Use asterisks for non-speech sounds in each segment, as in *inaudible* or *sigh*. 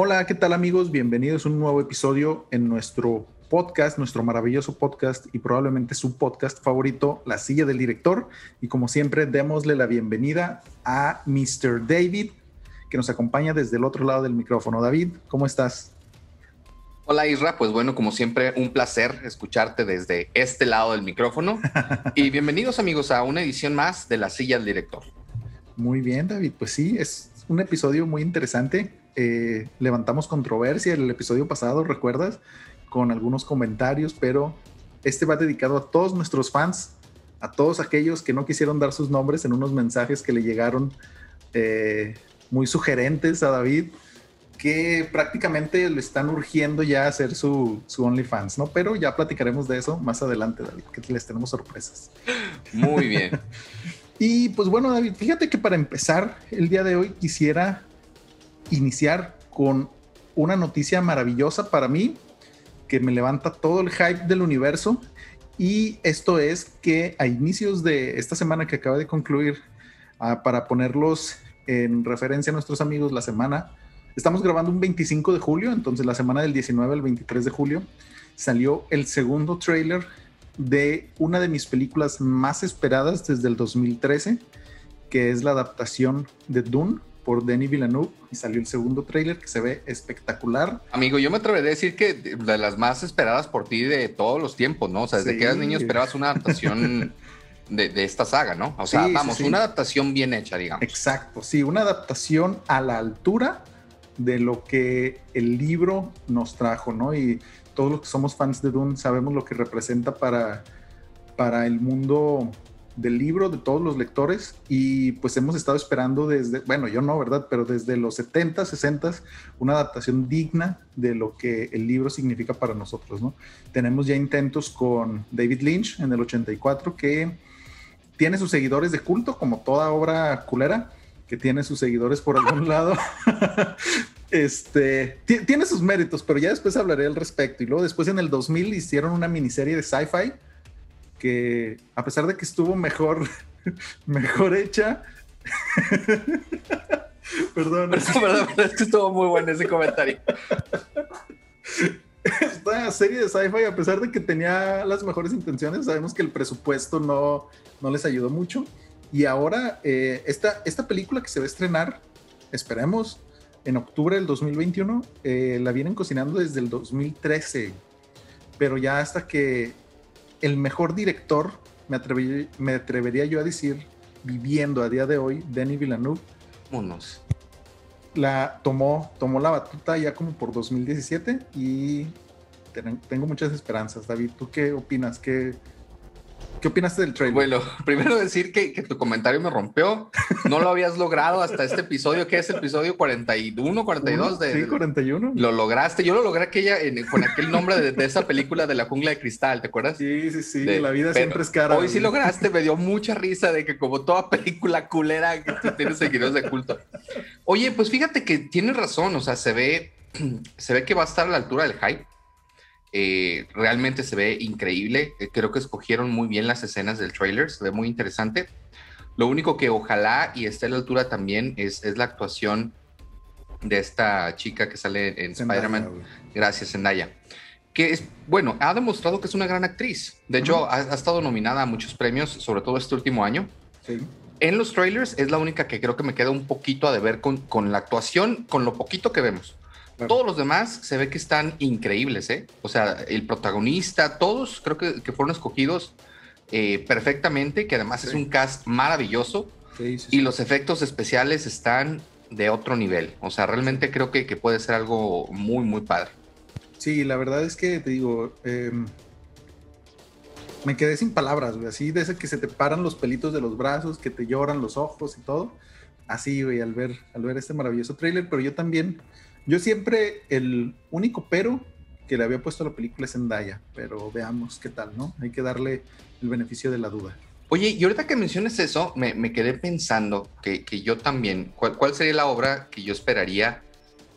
Hola, ¿qué tal amigos? Bienvenidos a un nuevo episodio en nuestro podcast, nuestro maravilloso podcast y probablemente su podcast favorito, La Silla del Director. Y como siempre, démosle la bienvenida a Mr. David, que nos acompaña desde el otro lado del micrófono. David, ¿cómo estás? Hola Isra, pues bueno, como siempre, un placer escucharte desde este lado del micrófono. *laughs* y bienvenidos amigos a una edición más de La Silla del Director. Muy bien, David, pues sí, es un episodio muy interesante. Eh, levantamos controversia en el episodio pasado, ¿recuerdas? Con algunos comentarios, pero este va dedicado a todos nuestros fans, a todos aquellos que no quisieron dar sus nombres en unos mensajes que le llegaron eh, muy sugerentes a David, que prácticamente le están urgiendo ya a hacer su, su OnlyFans, ¿no? Pero ya platicaremos de eso más adelante, David, que les tenemos sorpresas. Muy bien. *laughs* y pues bueno, David, fíjate que para empezar el día de hoy quisiera iniciar con una noticia maravillosa para mí, que me levanta todo el hype del universo. Y esto es que a inicios de esta semana que acaba de concluir, ah, para ponerlos en referencia a nuestros amigos, la semana, estamos grabando un 25 de julio, entonces la semana del 19 al 23 de julio, salió el segundo trailer de una de mis películas más esperadas desde el 2013, que es la adaptación de Dune por Denis Villeneuve y salió el segundo tráiler que se ve espectacular. Amigo, yo me atrevería a decir que de las más esperadas por ti de todos los tiempos, ¿no? O sea, desde que eras niño esperabas una adaptación *laughs* de, esta saga, ¿no? O sea, vamos, una adaptación bien hecha, digamos. Exacto, sí, una adaptación a la altura de lo que el libro nos trajo, ¿no? Y todos los que somos fans de Dune sabemos lo que representa para, para el mundo del libro de todos los lectores y pues hemos estado esperando desde, bueno, yo no, ¿verdad? Pero desde los 70, 60, una adaptación digna de lo que el libro significa para nosotros, ¿no? Tenemos ya intentos con David Lynch en el 84 que tiene sus seguidores de culto, como toda obra culera, que tiene sus seguidores por algún lado. *laughs* este, tiene sus méritos, pero ya después hablaré al respecto. Y luego después en el 2000 hicieron una miniserie de sci-fi que a pesar de que estuvo mejor, *laughs* mejor hecha. *laughs* perdón. Perdón, es que estuvo muy bueno ese comentario. Esta serie de sci-fi, a pesar de que tenía las mejores intenciones, sabemos que el presupuesto no, no les ayudó mucho. Y ahora, eh, esta, esta película que se va a estrenar, esperemos, en octubre del 2021, eh, la vienen cocinando desde el 2013. Pero ya hasta que el mejor director, me, me atrevería yo a decir, viviendo a día de hoy, Denis Villeneuve. Vámonos. La tomó, tomó la batuta ya como por 2017 y tengo muchas esperanzas. David, ¿tú qué opinas? ¿Qué, ¿Qué opinaste del trailer? Bueno, *laughs* primero decir que, tu comentario me rompió. No lo habías logrado hasta este episodio, que es el episodio 41, 42 de... Sí, 41. Lo lograste. Yo lo logré aquella, con aquel nombre de, esa película de la jungla de cristal, ¿te acuerdas? Sí, sí, sí. la vida siempre es cara. Hoy sí lograste. Me dio mucha risa de que como toda película culera que tú tienes seguidores de culto. Oye, pues fíjate que tienes razón. O sea, se ve, *clears throat* se ve que va a estar a la altura del hype eh, realmente se ve increíble. Eh, creo que escogieron muy bien las escenas del trailer, se ve muy interesante. Lo único que ojalá y esté a la altura también es, es la actuación de esta chica que sale en Spider-Man. Gracias, Zendaya. Que es, bueno, ha demostrado que es una gran actriz. De hecho, ha, estado nominada a muchos premios, sobre todo este último año. En los trailers es la única que creo que me queda un poquito a deber con, con la actuación, con lo poquito que vemos. Todos los demás se ve que están increíbles, ¿eh? O sea, el protagonista, todos creo que, fueron escogidos eh, perfectamente, que además es un cast maravilloso. y los efectos especiales están de otro nivel. O sea, realmente creo que, puede ser algo muy, muy padre. Sí, la verdad es que te digo, em, me quedé sin palabras, güey. Así de ese que se te paran los pelitos de los brazos, que te lloran los ojos y todo. Así, güey, al ver, al ver este maravilloso tráiler. Pero yo también yo siempre, el único pero que le había puesto a la película es Zendaya, pero veamos qué tal, ¿no? Hay que darle el beneficio de la duda. Oye, y ahorita que menciones eso, me, quedé pensando que, yo también, ¿cuál, sería la obra que yo esperaría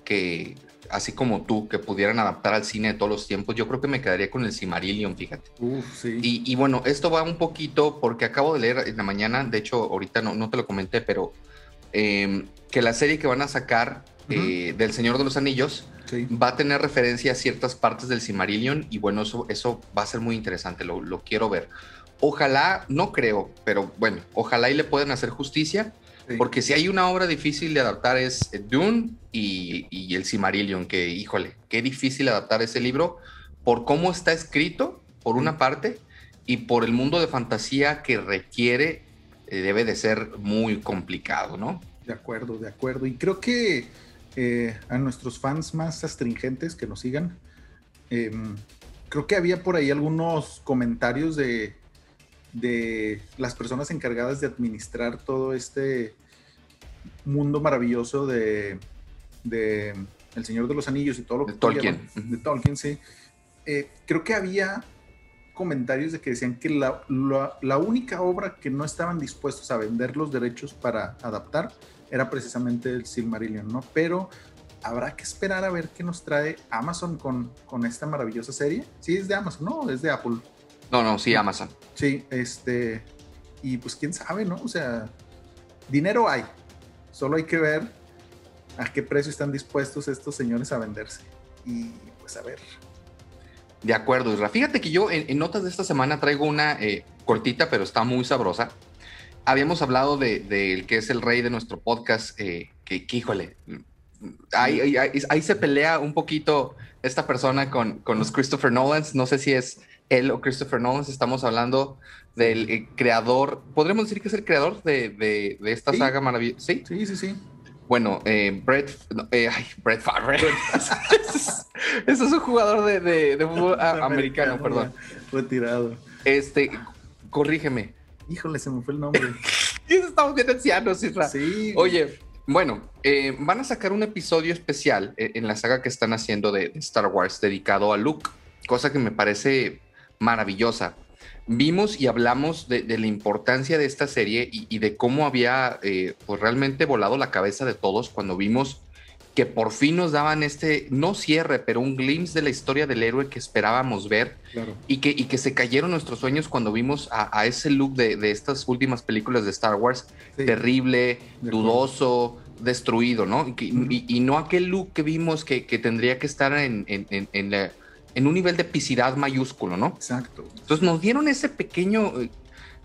que, así como tú, que pudieran adaptar al cine de todos los tiempos? Yo creo que me quedaría con el Cimarillion, fíjate. Uf, sí. y, bueno, esto va un poquito porque acabo de leer en la mañana, de hecho, ahorita no, no te lo comenté, pero em, que la serie que van a sacar eh, del Señor de los Anillos va a tener referencia a ciertas partes del Silmarillion y bueno, eso, eso va a ser muy interesante, lo, lo quiero ver. Ojalá, no creo, pero bueno, ojalá y le puedan hacer justicia porque si hay una obra difícil de adaptar es Dune y, el Cimarillion, que híjole, qué difícil adaptar ese libro por cómo está escrito, por una parte, y por el mundo de fantasía que requiere, eh, debe de ser muy complicado, ¿no? De acuerdo, de acuerdo. Y creo que eh, a nuestros fans más astringentes que nos sigan, em, creo que había por ahí algunos comentarios de, de las personas encargadas de administrar todo este mundo maravilloso de, El Señor de los Anillos y todo lo que... De Tolkien. de Tolkien, sí. Eh, creo que había comentarios de que decían que la, la, única obra que no estaban dispuestos a vender los derechos para adaptar era precisamente el Silmarillion, ¿no? Pero habrá que esperar a ver qué nos trae Amazon con, con esta maravillosa serie. Sí, es de Amazon, ¿no? Es de Apple. No, no, sí, Amazon. Sí, este. Y pues quién sabe, ¿no? O sea, dinero hay. Solo hay que ver a qué precio están dispuestos estos señores a venderse. Y pues a ver. De acuerdo, Isra. Fíjate que yo en, notas de esta semana traigo una eh, cortita, pero está muy sabrosa. Habíamos hablado de, que es el rey de nuestro podcast, eh, que, híjole, ahí, ahí, se pelea un poquito esta persona con, con los Christopher Nolans. No sé si es él o Christopher Nolan, estamos hablando del eh, creador, podríamos decir que es el creador de, esta saga maravillosa. ¿Sí? Sí, sí, sí. Bueno, eh, Brett, eh, ay, Brett Favre. *laughs* Ese es un jugador de, fútbol americano, perdón. Retirado. Este, corrígeme. Híjole, se me fue el nombre. *laughs* Estamos bien ancianos, Isra. Sí. Oye, bueno, van a sacar un episodio especial en la saga que están haciendo de Star Wars dedicado a Luke, cosa que me parece maravillosa. Vimos y hablamos de, la importancia de esta serie y, de cómo había eh, pues realmente volado la cabeza de todos cuando vimos que por fin nos daban este, no cierre, pero un glimpse de la historia del héroe que esperábamos ver y, que, y que se cayeron nuestros sueños cuando vimos a, ese look de, estas últimas películas de Star Wars, terrible, dudoso, destruido, ¿no? Y, no aquel look que vimos que, tendría que estar en, en la en un nivel de epicidad mayúsculo, ¿no? Exacto. Entonces nos dieron ese pequeño, eh,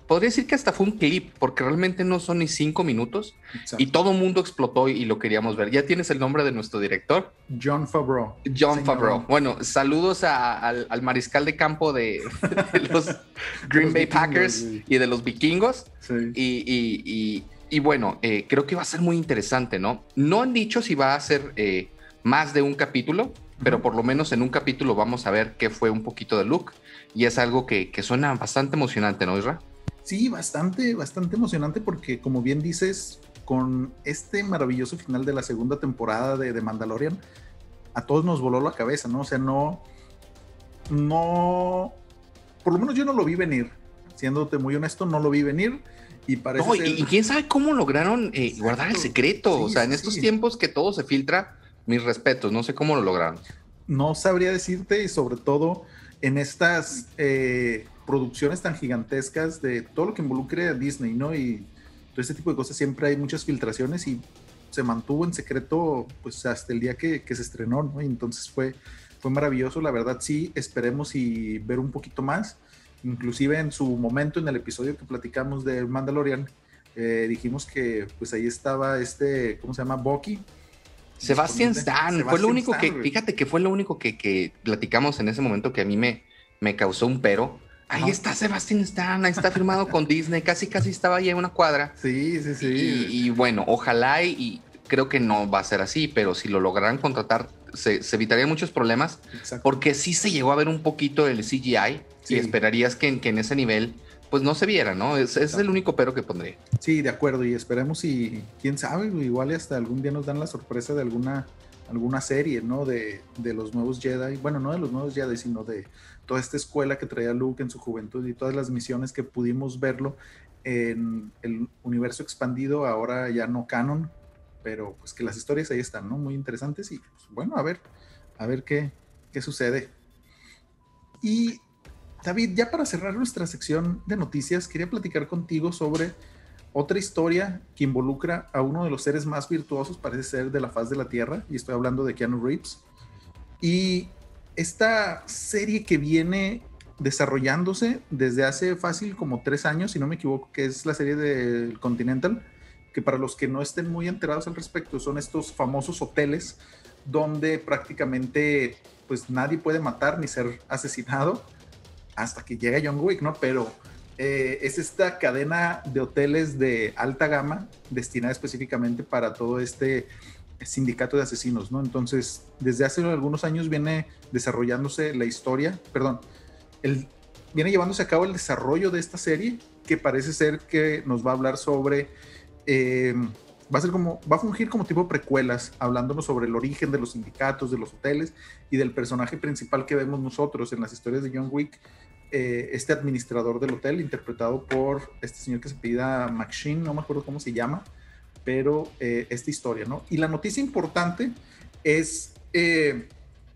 podría decir que hasta fue un clip, porque realmente no son ni cinco minutos y todo mundo explotó y lo queríamos ver. ¿Ya tienes el nombre de nuestro director? John Favreau. John Favreau. Bueno, saludos al, mariscal de campo de, *laughs* los *laughs* Green Bay Packers y de los vikingos. Sí. Y, bueno, eh, creo que va a ser muy interesante, ¿no? No han dicho si va a ser eh, más de un capítulo pero por lo menos en un capítulo vamos a ver qué fue un poquito de Luke y es algo que, suena bastante emocionante, ¿no, Isra? Sí, bastante, bastante emocionante porque como bien dices, con este maravilloso final de la segunda temporada de, de Mandalorian, a todos nos voló la cabeza, ¿no? O sea, no, no, por lo menos yo no lo vi venir, siéndote muy honesto, no lo vi venir. Y parece no, y, quién sabe cómo lograron eh, guardar el secreto. o sea, en estos tiempos que todo se filtra, mis respetos, no sé cómo lo lograron. No sabría decirte y sobre todo en estas eh, producciones tan gigantescas de todo lo que involucre a Disney, ¿no? Y todo este tipo de cosas siempre hay muchas filtraciones y se mantuvo en secreto pues hasta el día que, se estrenó, ¿no? Y entonces fue, fue maravilloso, la verdad sí, esperemos y ver un poquito más. Inclusive en su momento, en el episodio que platicamos de Mandalorian, eh, dijimos que pues ahí estaba este, ¿cómo se llama? Bucky, Sebastian Stan, fue lo único que, fíjate que fue lo único que, platicamos en ese momento que a mí me, me causó un pero. Ahí está Sebastian Stan, ahí está firmado con Disney, casi casi estaba ahí en una cuadra. Sí, sí, sí. Y, bueno, ojalá y, creo que no va a ser así, pero si lo lograran contratar, se, se evitarían muchos problemas, porque sí se llegó a ver un poquito el CGI y esperarías que, que en ese nivel pues no se viera, ¿no? Ese es el único pero que pondré. Sí, de acuerdo, y esperemos y quién sabe, igual hasta algún día nos dan la sorpresa de alguna, alguna serie, ¿no? De, de los nuevos Jedi, bueno, no de los nuevos Jedi, sino de toda esta escuela que traía Luke en su juventud y todas las misiones que pudimos verlo en el universo expandido, ahora ya no canon, pero pues que las historias ahí están, ¿no? Muy interesantes y pues, bueno, a ver, a ver qué, qué sucede. Y David, ya para cerrar nuestra sección de noticias, quería platicar contigo sobre otra historia que involucra a uno de los seres más virtuosos, parece ser, de la faz de la Tierra, y estoy hablando de Keanu Reeves. Y esta serie que viene desarrollándose desde hace fácil como tres años, si no me equivoco, que es la serie del Continental, que para los que no estén muy enterados al respecto, son estos famosos hoteles donde prácticamente pues nadie puede matar ni ser asesinado hasta que llega John Wick, ¿no? Pero eh, es esta cadena de hoteles de alta gama destinada específicamente para todo este sindicato de asesinos, ¿no? Entonces, desde hace algunos años viene desarrollándose la historia, perdón, el, viene llevándose a cabo el desarrollo de esta serie que parece ser que nos va a hablar sobre eh, va a ser como, va a fungir como tipo precuelas, hablándonos sobre el origen de los sindicatos, de los hoteles y del personaje principal que vemos nosotros en las historias de John Wick, eh, este administrador del hotel, interpretado por este señor que se pida McSheen, no me acuerdo cómo se llama, pero eh, esta historia, ¿no? Y la noticia importante es eh,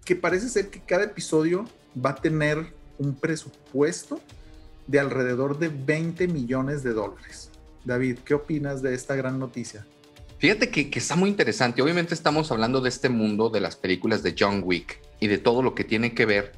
que parece ser que cada episodio va a tener un presupuesto de alrededor de 20 millones de dólares. David, ¿qué opinas de esta gran noticia? Fíjate que, está muy interesante. Obviamente estamos hablando de este mundo de las películas de John Wick y de todo lo que tiene que ver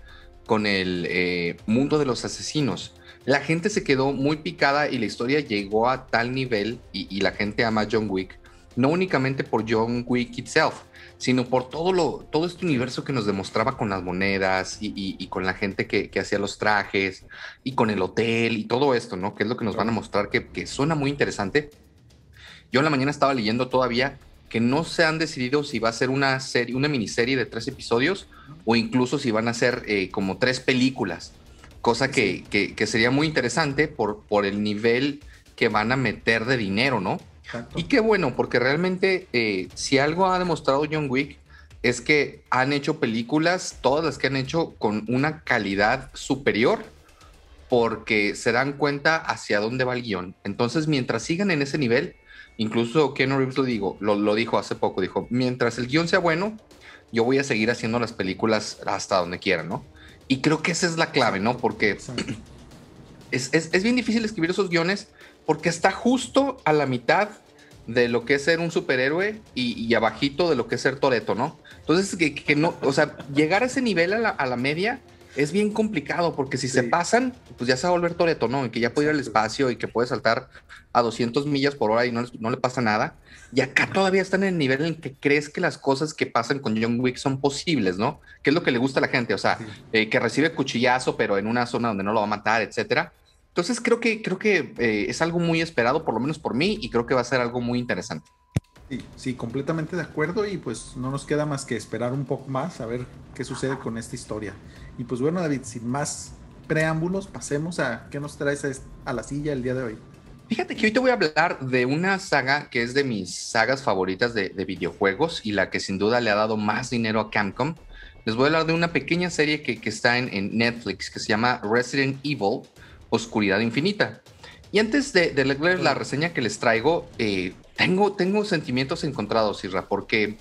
con el eh, mundo de los asesinos. La gente se quedó muy picada y la historia llegó a tal nivel y, la gente ama John Wick, no únicamente por John Wick itself, sino por todo, lo, todo este universo que nos demostraba con las monedas y, con la gente que, hacía los trajes y con el hotel y todo esto, ¿no? Que es lo que nos van a mostrar que, que suena muy interesante. Yo en la mañana estaba leyendo todavía que no se han decidido si va a ser una serie, una miniserie de tres episodios o incluso si van a ser eh, como tres películas, cosa que, sería muy interesante por, por el nivel que van a meter de dinero, ¿no? Y qué bueno, porque realmente eh, si algo ha demostrado John Wick es que han hecho películas, todas las que han hecho, con una calidad superior, porque se dan cuenta hacia dónde va el guion. Entonces, mientras sigan en ese nivel, Incluso Ken Reeves lo, digo, lo, dijo hace poco, dijo, mientras el guion sea bueno, yo voy a seguir haciendo las películas hasta donde quiera, ¿no? Y creo que esa es la clave, ¿no? Porque *clears throat* es, bien difícil escribir esos guiones porque está justo a la mitad de lo que es ser un superhéroe y, abajito de lo que es ser Toreto, ¿no? Entonces, que, no, o sea, llegar a ese nivel a la, a la media es bien complicado porque si se pasan, pues ya se va a volver Toreto, ¿no? Y que ya puede ir al espacio y que puede saltar a 200 millas por hora y no, no le pasa nada. Y acá todavía están en el nivel en que crees que las cosas que pasan con John Wick son posibles, ¿no? Que es lo que le gusta a la gente, o sea, eh, que recibe cuchillazo, pero en una zona donde no lo va a matar, etcétera. Entonces creo que, creo que eh, es algo muy esperado, por lo menos por mí, y creo que va a ser algo muy interesante. Sí, sí, completamente de acuerdo y pues no nos queda más que esperar un poco más a ver qué sucede con esta historia. Y pues bueno, David, sin más preámbulos, pasemos a qué nos traes a la silla el día de hoy. Fíjate que hoy te voy a hablar de una saga que es de mis sagas favoritas de, videojuegos y la que sin duda le ha dado más dinero a Camcom. Les voy a hablar de una pequeña serie que, está en, Netflix que se llama Resident Evil Oscuridad Infinita. Y antes de, leer la reseña que les traigo, eh, tengo, tengo sentimientos encontrados, Isra, porque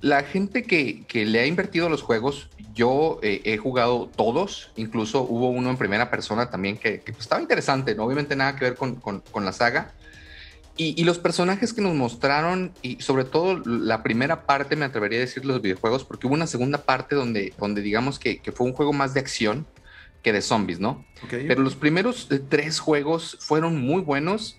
la gente que, le ha invertido los juegos, yo eh, he jugado todos, incluso hubo uno en primera persona también que, pues, estaba interesante, ¿no? obviamente nada que ver con, la saga. Y, los personajes que nos mostraron, y sobre todo la primera parte, me atrevería a decir los videojuegos, porque hubo una segunda parte donde, donde digamos que, fue un juego más de acción que de zombies, ¿no? Pero los primeros eh, tres juegos fueron muy buenos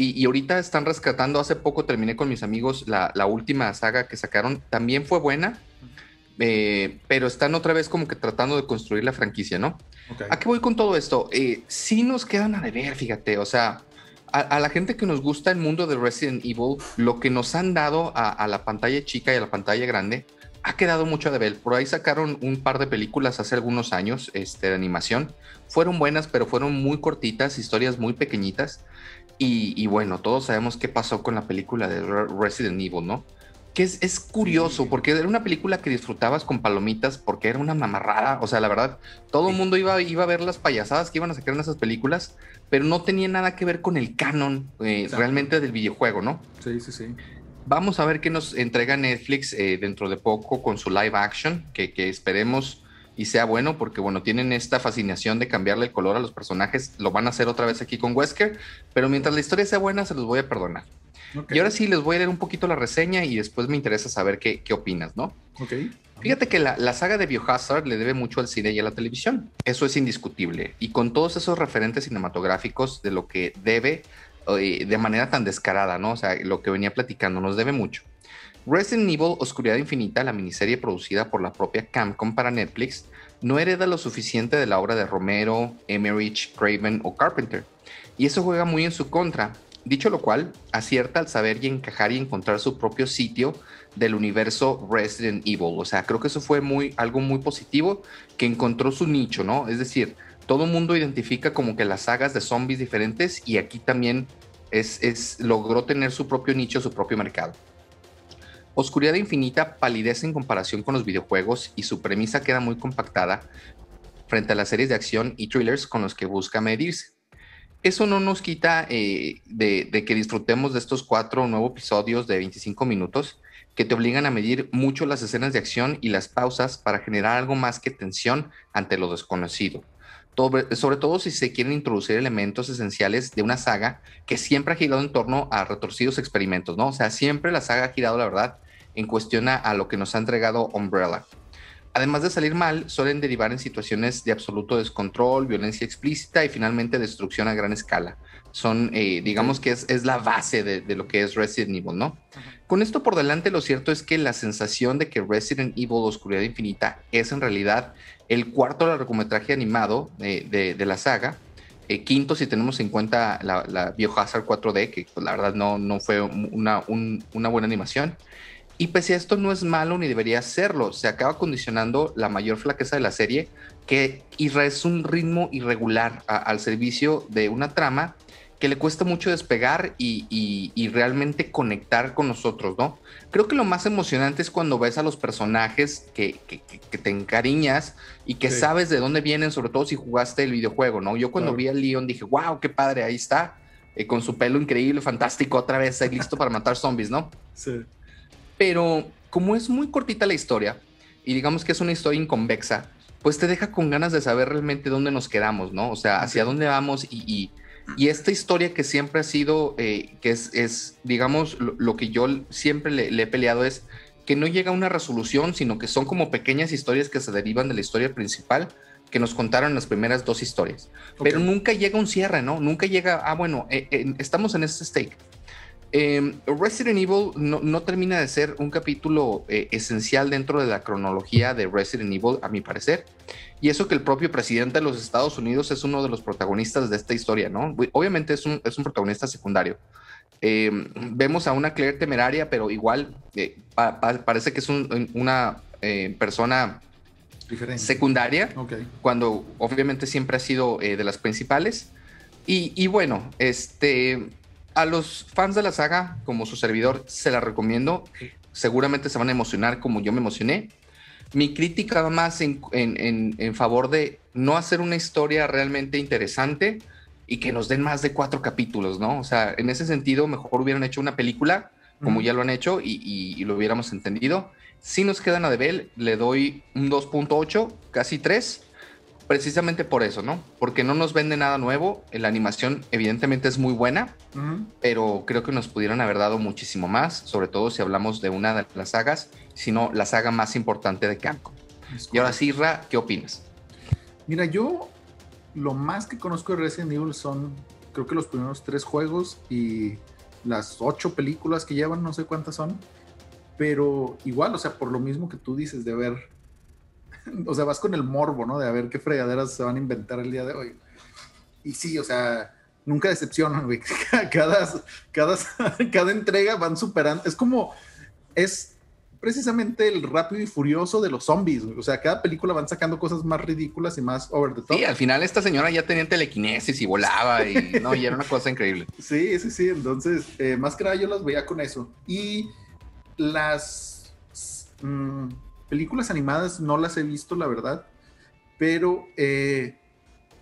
y, ahorita están rescatando, hace poco terminé con mis amigos la, última saga que sacaron, también fue buena, eh, pero están otra vez como que tratando de construir la franquicia, ¿no? ¿A qué voy con todo esto? Eh, sí nos quedan a deber, fíjate, o sea, a, la gente que nos gusta el mundo de Resident Evil, lo que nos han dado a, la pantalla chica y a la pantalla grande, ha quedado mucho a deber. Por ahí sacaron un par de películas hace algunos años este, de animación. Fueron buenas, pero fueron muy cortitas, historias muy pequeñitas. Y, bueno, todos sabemos qué pasó con la película de Resident Evil, ¿no? Que es, es, curioso, porque era una película que disfrutabas con palomitas porque era una mamarrada. O sea, la verdad, todo el mundo iba, iba a ver las payasadas que iban a sacar en esas películas, pero no tenía nada que ver con el canon eh, realmente del videojuego, ¿no? Sí, sí, sí. Vamos a ver qué nos entrega Netflix eh, dentro de poco con su live action, que, que esperemos y sea bueno, porque bueno, tienen esta fascinación de cambiarle el color a los personajes, lo van a hacer otra vez aquí con Wesker, pero mientras la historia sea buena, se los voy a perdonar. Y ahora sí les voy a leer un poquito la reseña y después me interesa saber qué, qué opinas, ¿no? Ok. Fíjate que la, la, saga de Biohazard le debe mucho al cine y a la televisión. Eso es indiscutible. Y con todos esos referentes cinematográficos de lo que debe eh, de manera tan descarada, ¿no? O sea, lo que venía platicando nos debe mucho. Resident Evil Oscuridad Infinita, la miniserie producida por la propia Camcom para Netflix, no hereda lo suficiente de la obra de Romero, Emmerich, Craven o Carpenter. Y eso juega muy en su contra. Dicho lo cual, acierta al saber y encajar y encontrar su propio sitio del universo Resident Evil. O sea, creo que eso fue muy, algo muy positivo, que encontró su nicho, ¿no? Es decir, todo el mundo identifica como que las sagas de zombies diferentes y aquí también es, es, logró tener su propio nicho, su propio mercado. Oscuridad Infinita palidece en comparación con los videojuegos y su premisa queda muy compactada frente a las series de acción y thrillers con los que busca medirse. Eso no nos quita eh, de, que disfrutemos de estos cuatro nuevos episodios de 25 minutos que te obligan a medir mucho las escenas de acción y las pausas para generar algo más que tensión ante lo desconocido. Sobre, sobre todo si se quieren introducir elementos esenciales de una saga que siempre ha girado en torno a retorcidos experimentos, ¿no? O sea, siempre la saga ha girado, la verdad, en cuestión a lo que nos ha entregado Umbrella. Además de salir mal, suelen derivar en situaciones de absoluto descontrol, violencia explícita y finalmente destrucción a gran escala. Son, eh, digamos que es, es la base de, de, lo que es Resident Evil, ¿no? Con esto por delante, lo cierto es que la sensación de que Resident Evil Oscuridad Infinita es en realidad el cuarto largometraje animado de, de, de la saga, eh, quinto si tenemos en cuenta la, la Biohazard 4D, que pues, la verdad no, no fue una, un, una buena animación. Y pese a esto no es malo ni debería serlo, se acaba condicionando la mayor flaqueza de la serie, que es un ritmo irregular a, al servicio de una trama que le cuesta mucho despegar y, y, y, realmente conectar con nosotros, ¿no? Creo que lo más emocionante es cuando ves a los personajes que, que, que te encariñas y que sí. sabes de dónde vienen, sobre todo si jugaste el videojuego, ¿no? Yo cuando claro. vi a Leon dije, wow, qué padre, ahí está, eh, con su pelo increíble, fantástico, otra vez listo para matar zombies, ¿no? Sí pero como es muy cortita la historia y digamos que es una historia inconvexa, pues te deja con ganas de saber realmente dónde nos quedamos, ¿no? O sea, hacia dónde vamos y, y, y esta historia que siempre ha sido, eh, que es, es, digamos, lo, lo, que yo siempre le, le he peleado es que no llega a una resolución, sino que son como pequeñas historias que se derivan de la historia principal que nos contaron las primeras dos historias. Okay. Pero nunca llega un cierre, ¿no? Nunca llega, ah, bueno, eh, eh, estamos en este stake eh, Resident Evil no, no, termina de ser un capítulo eh, esencial dentro de la cronología de Resident Evil, a mi parecer. Y eso que el propio presidente de los Estados Unidos es uno de los protagonistas de esta historia, ¿no? Obviamente es un, es un protagonista secundario. Eh, vemos a una Claire temeraria, pero igual eh, pa, pa, parece que es un, una eh, persona Diferente. secundaria, okay. cuando obviamente siempre ha sido de las principales. Y, y bueno, este a los fans de la saga, como su servidor, se la recomiendo. Seguramente se van a emocionar como yo me emocioné. Mi crítica va más en, en, en, en, favor de no hacer una historia realmente interesante y que nos den más de cuatro capítulos, ¿no? O sea, en ese sentido, mejor hubieran hecho una película, como ya lo han hecho, y, y, y, lo hubiéramos entendido. Si nos quedan a deber, le doy un 2.8, casi 3 precisamente por eso, ¿no? Porque no nos vende nada nuevo. La animación, evidentemente, es muy buena, uh -huh. pero creo que nos pudieron haber dado muchísimo más, sobre todo si hablamos de una de las sagas, sino la saga más importante de Capcom. Y ahora sí, Ra, ¿qué opinas? Mira, yo lo más que conozco de Resident Evil son, creo que los primeros tres juegos y las ocho películas que llevan, no sé cuántas son, pero igual, o sea, por lo mismo que tú dices de haber *laughs* o sea, vas con el morbo, ¿no? De a ver qué fregaderas se van a inventar el día de hoy. Y sí, o sea, nunca decepcionan, güey. *laughs* Cada, cada, *laughs* cada entrega van superando. Es como, es precisamente el rápido y furioso de los zombies. Güey. O sea, cada película van sacando cosas más ridículas y más over the top. Sí, al final esta señora ya tenía telequinesis y volaba y, no, y era una cosa increíble. Sí, sí, sí. Entonces, eh, más que nada yo las veía con eso. Y las... Mmm, películas animadas no las he visto, la verdad, pero eh,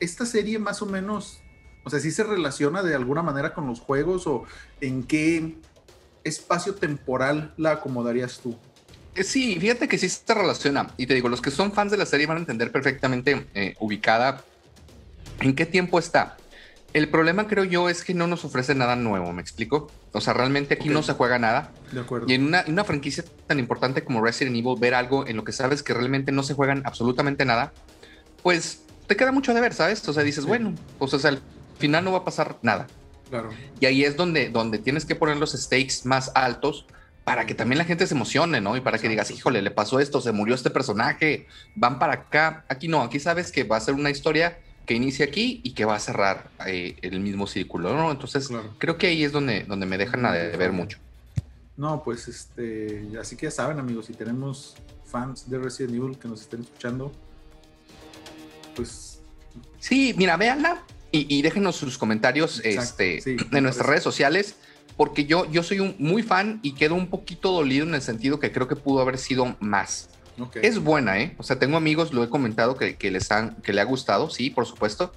esta serie más o menos, o sea, sí se relaciona de alguna manera con los juegos o en qué espacio temporal la acomodarías tú. Eh, sí, fíjate que sí se relaciona. Y te digo, los que son fans de la serie van a entender perfectamente eh, ubicada en qué tiempo está. El problema, creo yo, es que no nos ofrece nada nuevo, ¿me explico? O sea, realmente aquí no se juega nada. De acuerdo. Y en una, una, franquicia tan importante como Resident Evil, ver algo en lo que sabes que realmente no se juegan absolutamente nada, pues te queda mucho de ver, ¿sabes? O sea, dices, bueno, pues o sea, al final no va a pasar nada. Claro. Y ahí es donde, donde tienes que poner los stakes más altos para que también la gente se emocione, ¿no? Y para que digas, híjole, le pasó esto, se murió este personaje, van para acá. Aquí no, aquí sabes que va a ser una historia que inicia aquí y que va a cerrar eh, el mismo círculo, ¿no? Entonces, creo que ahí es donde, donde me dejan de ver mucho. No, pues este, así que ya saben, amigos, si tenemos fans de Resident Evil que nos estén escuchando, pues. Sí, mira, véanla y, déjenos sus comentarios este, en nuestras redes sociales, porque yo, yo soy un muy fan y quedo un poquito dolido en el sentido que creo que pudo haber sido más. Es buena, ¿eh? O sea, tengo amigos, lo he comentado, que, que, les han, que le ha gustado, sí, por supuesto,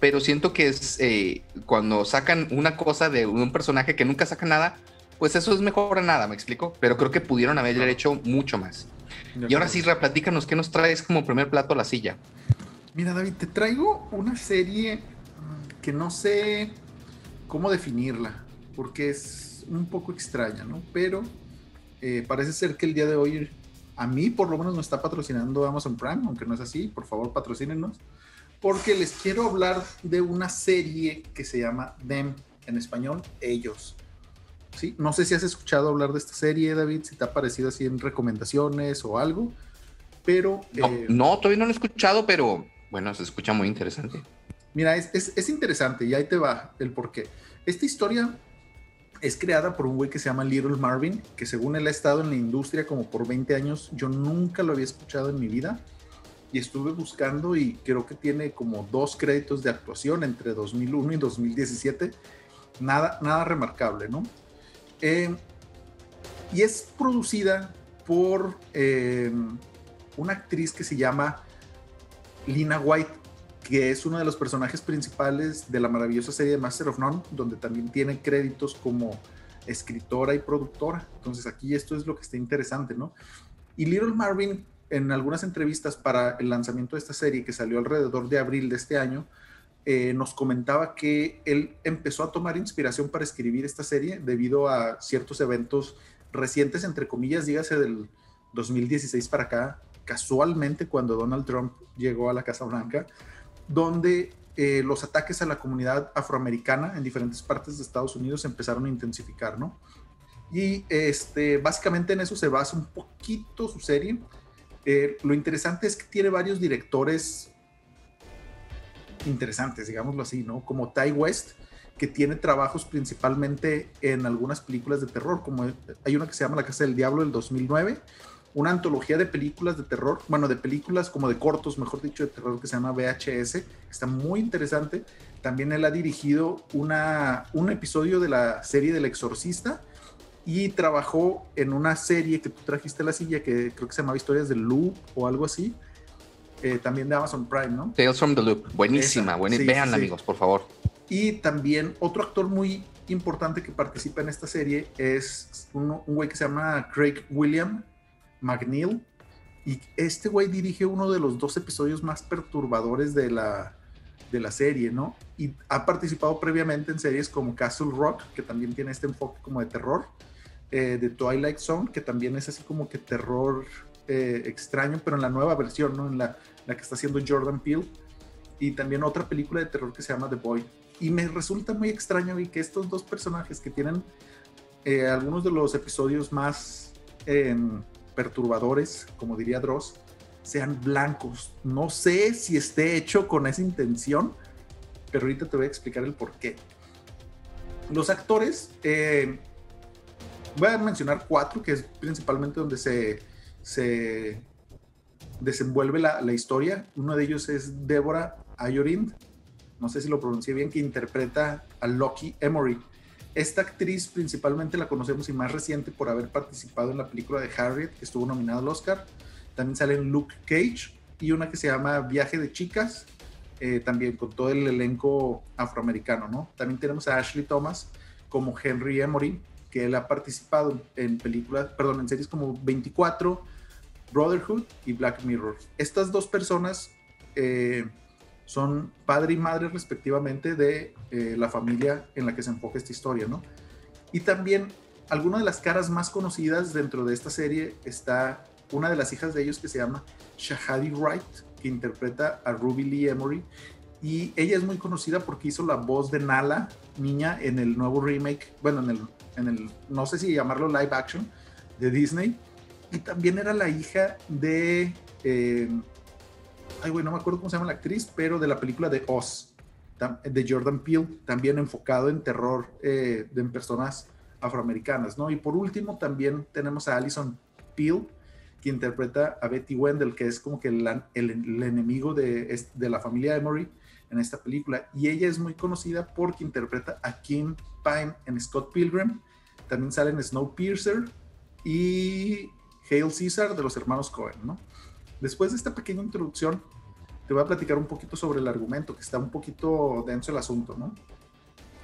pero siento que es eh, cuando sacan una cosa de un personaje que nunca saca nada, pues eso es mejor a nada, ¿me explico? Pero creo que pudieron haber hecho mucho más. y ahora sí, replatícanos, ¿qué nos traes como primer plato a la silla? Mira, David, te traigo una serie que no sé cómo definirla, porque es un poco extraña, ¿no? Pero eh, parece ser que el día de hoy a mí por lo menos no está patrocinando Amazon Prime, aunque no es así, por favor patrocínenos, porque les quiero hablar de una serie que se llama Them, en español, Ellos. ¿Sí? No sé si has escuchado hablar de esta serie, David, si te ha parecido así en recomendaciones o algo, pero... No, eh, no todavía no lo he escuchado, pero bueno, se escucha muy interesante. Mira, es, es, es interesante y ahí te va el porqué. Esta historia es creada por un güey que se llama Little Marvin, que según él ha estado en la industria como por 20 años, yo nunca lo había escuchado en mi vida y estuve buscando y creo que tiene como dos créditos de actuación entre 2001 y 2017. Nada, nada remarcable, ¿no? Eh, y es producida por eh, una actriz que se llama Lina White que es uno de los personajes principales de la maravillosa serie Master of None, donde también tiene créditos como escritora y productora. Entonces aquí esto es lo que está interesante, ¿no? Y Little Marvin, en algunas entrevistas para el lanzamiento de esta serie, que salió alrededor de abril de este año, eh, nos comentaba que él empezó a tomar inspiración para escribir esta serie debido a ciertos eventos recientes, entre comillas, dígase del 2016 para acá, casualmente cuando Donald Trump llegó a la Casa Blanca, donde eh, los ataques a la comunidad afroamericana en diferentes partes de Estados Unidos empezaron a intensificar, ¿no? Y este, básicamente en eso se basa un poquito su serie. Eh, lo interesante es que tiene varios directores interesantes, digámoslo así, ¿no? Como Ty West, que tiene trabajos principalmente en algunas películas de terror, como hay una que se llama La Casa del Diablo del 2009 una antología de películas de terror, bueno, de películas como de cortos, mejor dicho, de terror que se llama VHS, está muy interesante. También él ha dirigido una, un episodio de la serie del exorcista y trabajó en una serie que tú trajiste a la silla que creo que se llamaba Historias del Loop o algo así, eh, también de Amazon Prime, ¿no? Tales from the Loop, buenísima, buenísima. Vean amigos, por favor. Y también otro actor muy importante que participa en esta serie es un, un güey que se llama Craig William, McNeil. Y este güey dirige uno de los dos episodios más perturbadores de la, de la serie, ¿no? Y ha participado previamente en series como Castle Rock, que también tiene este enfoque como de terror, eh, de Twilight Zone, que también es así como que terror eh, extraño, pero en la nueva versión, ¿no? En la, la, que está haciendo Jordan Peele. Y también otra película de terror que se llama The Boy. Y me resulta muy extraño y que estos dos personajes que tienen eh, algunos de los episodios más perturbadores, como diría Dross, sean blancos. No sé si esté hecho con esa intención, pero ahorita te voy a explicar el por qué. Los actores, eh, voy a mencionar cuatro, que es principalmente donde se, se desenvuelve la, la, historia. Uno de ellos es Deborah Ayorind, no sé si lo pronuncié bien, que interpreta a Loki Emory. Esta actriz principalmente la conocemos y más reciente por haber participado en la película de Harriet, que estuvo nominada al Oscar. También sale Luke Cage y una que se llama Viaje de Chicas, eh, también con todo el elenco afroamericano, ¿no? También tenemos a Ashley Thomas como Henry Emory, que él ha participado en películas, perdón, en series como 24, Brotherhood y Black Mirror. Estas dos personas eh, son padre y madre respectivamente de eh, la familia en la que se enfoca esta historia, ¿no? Y también algunas de las caras más conocidas dentro de esta serie está una de las hijas de ellos que se llama Shahadi Wright, que interpreta a Ruby Lee Emory. Y ella es muy conocida porque hizo la voz de Nala, niña, en el nuevo remake, bueno, en el, en el no sé si llamarlo live action de Disney y también era la hija de, eh, ay, bueno, no me acuerdo cómo se llama la actriz, pero de la película de Oz, de Jordan Peele, también enfocado en terror eh, de personas afroamericanas, ¿no? Y por último también tenemos a Alison Peele, que interpreta a Betty Wendell, que es como que el, el, enemigo de, de, la familia Emory en esta película. Y ella es muy conocida porque interpreta a Kim Pine en Scott Pilgrim. También sale en Snowpiercer y Hail Caesar de los hermanos Cohen, ¿no? Después de esta pequeña introducción, te voy a platicar un poquito sobre el argumento, que está un poquito denso el asunto, ¿no?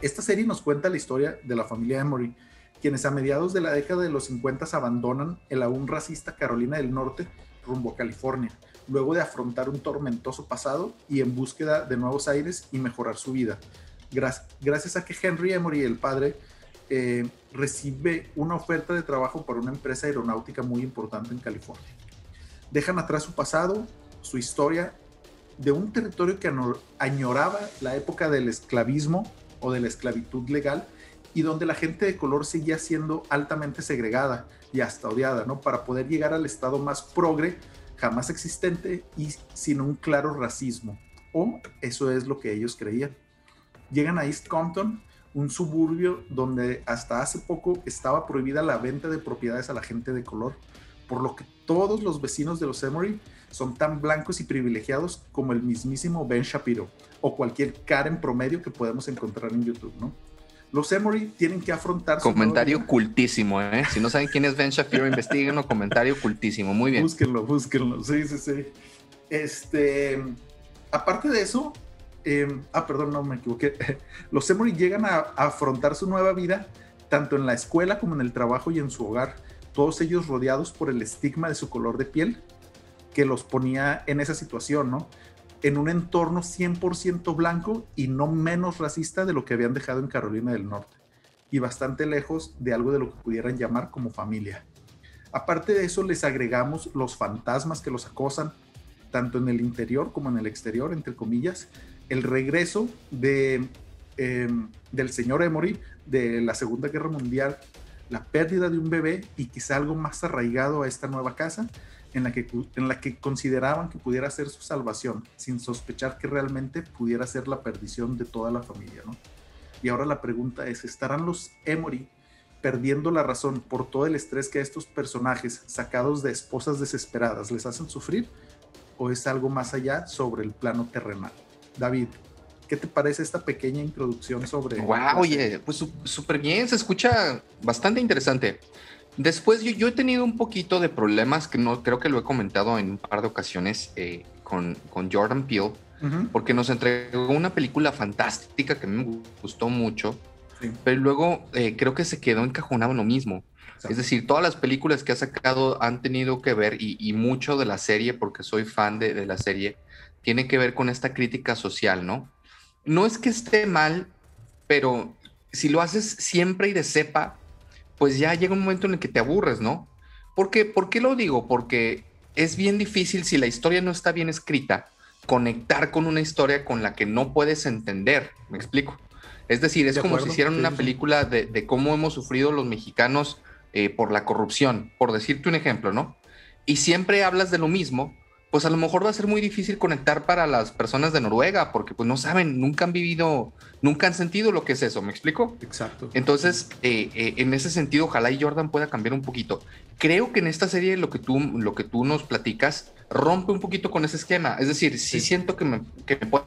Esta serie nos cuenta la historia de la familia Emory, quienes a mediados de la década de los 50 abandonan el aún racista Carolina del Norte rumbo a California, luego de afrontar un tormentoso pasado y en búsqueda de nuevos aires y mejorar su vida. Gracias a que Henry Emory, el padre, eh, recibe una oferta de trabajo para una empresa aeronáutica muy importante en California. Dejan atrás su pasado, su historia de un territorio que añoraba la época del esclavismo o de la esclavitud legal y donde la gente de color seguía siendo altamente segregada y hasta odiada, ¿no? Para poder llegar al estado más progre jamás existente y sin un claro racismo. O eso es lo que ellos creían. Llegan a East Compton un suburbio donde hasta hace poco estaba prohibida la venta de propiedades a la gente de color, por lo que todos los vecinos de los Emory son tan blancos y privilegiados como el mismísimo Ben Shapiro o cualquier Karen promedio que podemos encontrar en YouTube, ¿no? Los Emory tienen que afrontar... Comentario cultísimo, ¿eh? Si no saben quién es Ben Shapiro, investiguenlo, comentario cultísimo, muy bien. Búsquenlo, búsquenlo, sí, sí, sí. Este, aparte de eso, Em, ah, perdón, no me equivoqué. *laughs* Los Emory llegan a, afrontar su nueva vida tanto en la escuela como en el trabajo y en su hogar, todos ellos rodeados por el estigma de su color de piel que los ponía en esa situación, ¿no? En un entorno 100% blanco y no menos racista de lo que habían dejado en Carolina del Norte, y bastante lejos de algo de lo que pudieran llamar como familia. Aparte de eso, les agregamos los fantasmas que los acosan, tanto en el interior como en el exterior, entre comillas, el regreso de, em, del señor Emory de la Segunda Guerra Mundial, la pérdida de un bebé y quizá algo más arraigado a esta nueva casa en la que, en la que consideraban que pudiera ser su salvación, sin sospechar que realmente pudiera ser la perdición de toda la familia. ¿no? Y ahora la pregunta es, ¿estarán los Emory perdiendo la razón por todo el estrés que estos personajes sacados de esposas desesperadas les hacen sufrir? ¿O es algo más allá sobre el plano terrenal? David, ¿qué te parece esta pequeña introducción sobre... Wow, oye, pues súper bien, se escucha bastante interesante. Después yo, he tenido un poquito de problemas que no creo que lo he comentado en un par de ocasiones eh, con, Jordan Peele, porque nos entregó una película fantástica que me gustó mucho, pero luego eh, creo que se quedó encajonado en lo mismo. Es decir, todas las películas que ha sacado han tenido que ver y, mucho de la serie, porque soy fan de, de la serie, tiene que ver con esta crítica social, ¿no? No es que esté mal, pero si lo haces siempre y de cepa, pues ya llega un momento en el que te aburres, ¿no? Porque, ¿Por qué lo digo? Porque es bien difícil si la historia no está bien escrita, conectar con una historia con la que no puedes entender, me explico. Es decir, es como si hicieran una película de, cómo hemos sufrido los mexicanos eh, por la corrupción, por decirte un ejemplo, ¿no? Y siempre hablas de lo mismo, pues a lo mejor va a ser muy difícil conectar para las personas de Noruega, porque pues no saben, nunca han vivido, nunca han sentido lo que es eso, ¿me explico? Exacto. Entonces, eh, eh, en ese sentido, ojalá y Jordan pueda cambiar un poquito. Creo que en esta serie lo que tú, lo que tú nos platicas rompe un poquito con ese esquema. Es decir, sí, siento que me, que puede,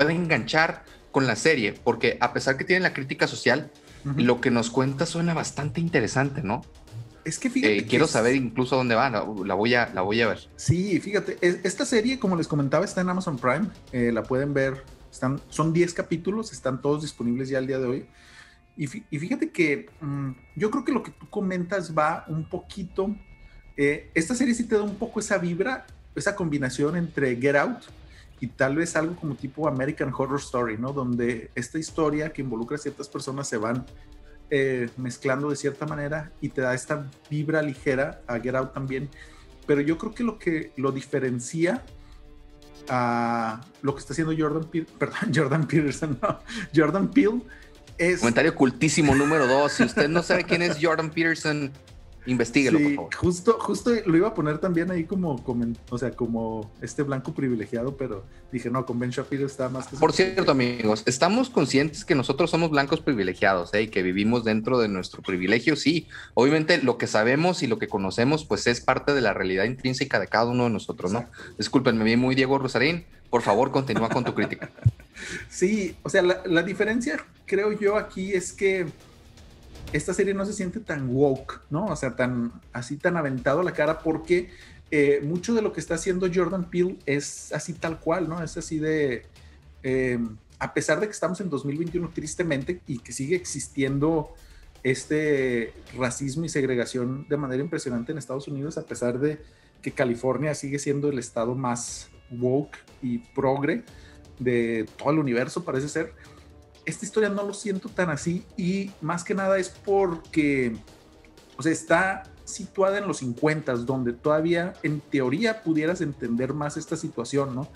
enganchar con la serie, porque a pesar que tiene la crítica social, lo que nos cuenta suena bastante interesante, ¿no? Es que fíjate. Eh, quiero saber incluso dónde va, la, voy a, la voy a ver. Sí, fíjate, esta serie, como les comentaba, está en Amazon Prime. Eh, la pueden ver, están, son 10 capítulos, están todos disponibles ya al día de hoy. Y, fíjate que mm, yo creo que lo que tú comentas va un poquito, eh, esta serie sí te da un poco esa vibra, esa combinación entre Get Out y tal vez algo como tipo American Horror Story, ¿no? Donde esta historia que involucra a ciertas personas se van eh, mezclando de cierta manera y te da esta vibra ligera a Get Out también. Pero yo creo que lo que lo diferencia a lo que está haciendo Jordan Peele, *laughs* perdón, Jordan Peterson, no, Jordan Peele es... Comentario cultísimo número dos. Si usted no sabe quién es Jordan Peterson, Investíguelo, por favor. Justo, justo lo iba a poner también ahí como, o sea, como este blanco privilegiado, pero dije, no, con Ben Shapiro está más que... Por cierto, amigos, estamos conscientes que nosotros somos blancos privilegiados, ¿eh? Y que vivimos dentro de nuestro privilegio, sí. Obviamente lo que sabemos y lo que conocemos, pues es parte de la realidad intrínseca de cada uno de nosotros, ¿no? Disculpen, me vi muy Diego Rosarín. Por favor, continúa con tu crítica. *laughs* Sí, o sea, la, la diferencia, creo yo, aquí es que esta serie no se siente tan woke, ¿no? O sea, tan así tan aventado a la cara porque eh, mucho de lo que está haciendo Jordan Peele es así tal cual, ¿no? Es así de, eh, a pesar de que estamos en 2021 tristemente y que sigue existiendo este racismo y segregación de manera impresionante en Estados Unidos, a pesar de que California sigue siendo el estado más woke y progre de todo el universo, parece ser esta historia no lo siento tan así y más que nada es porque, o sea, está situada en los 50, donde todavía en teoría pudieras entender más esta situación, ¿no?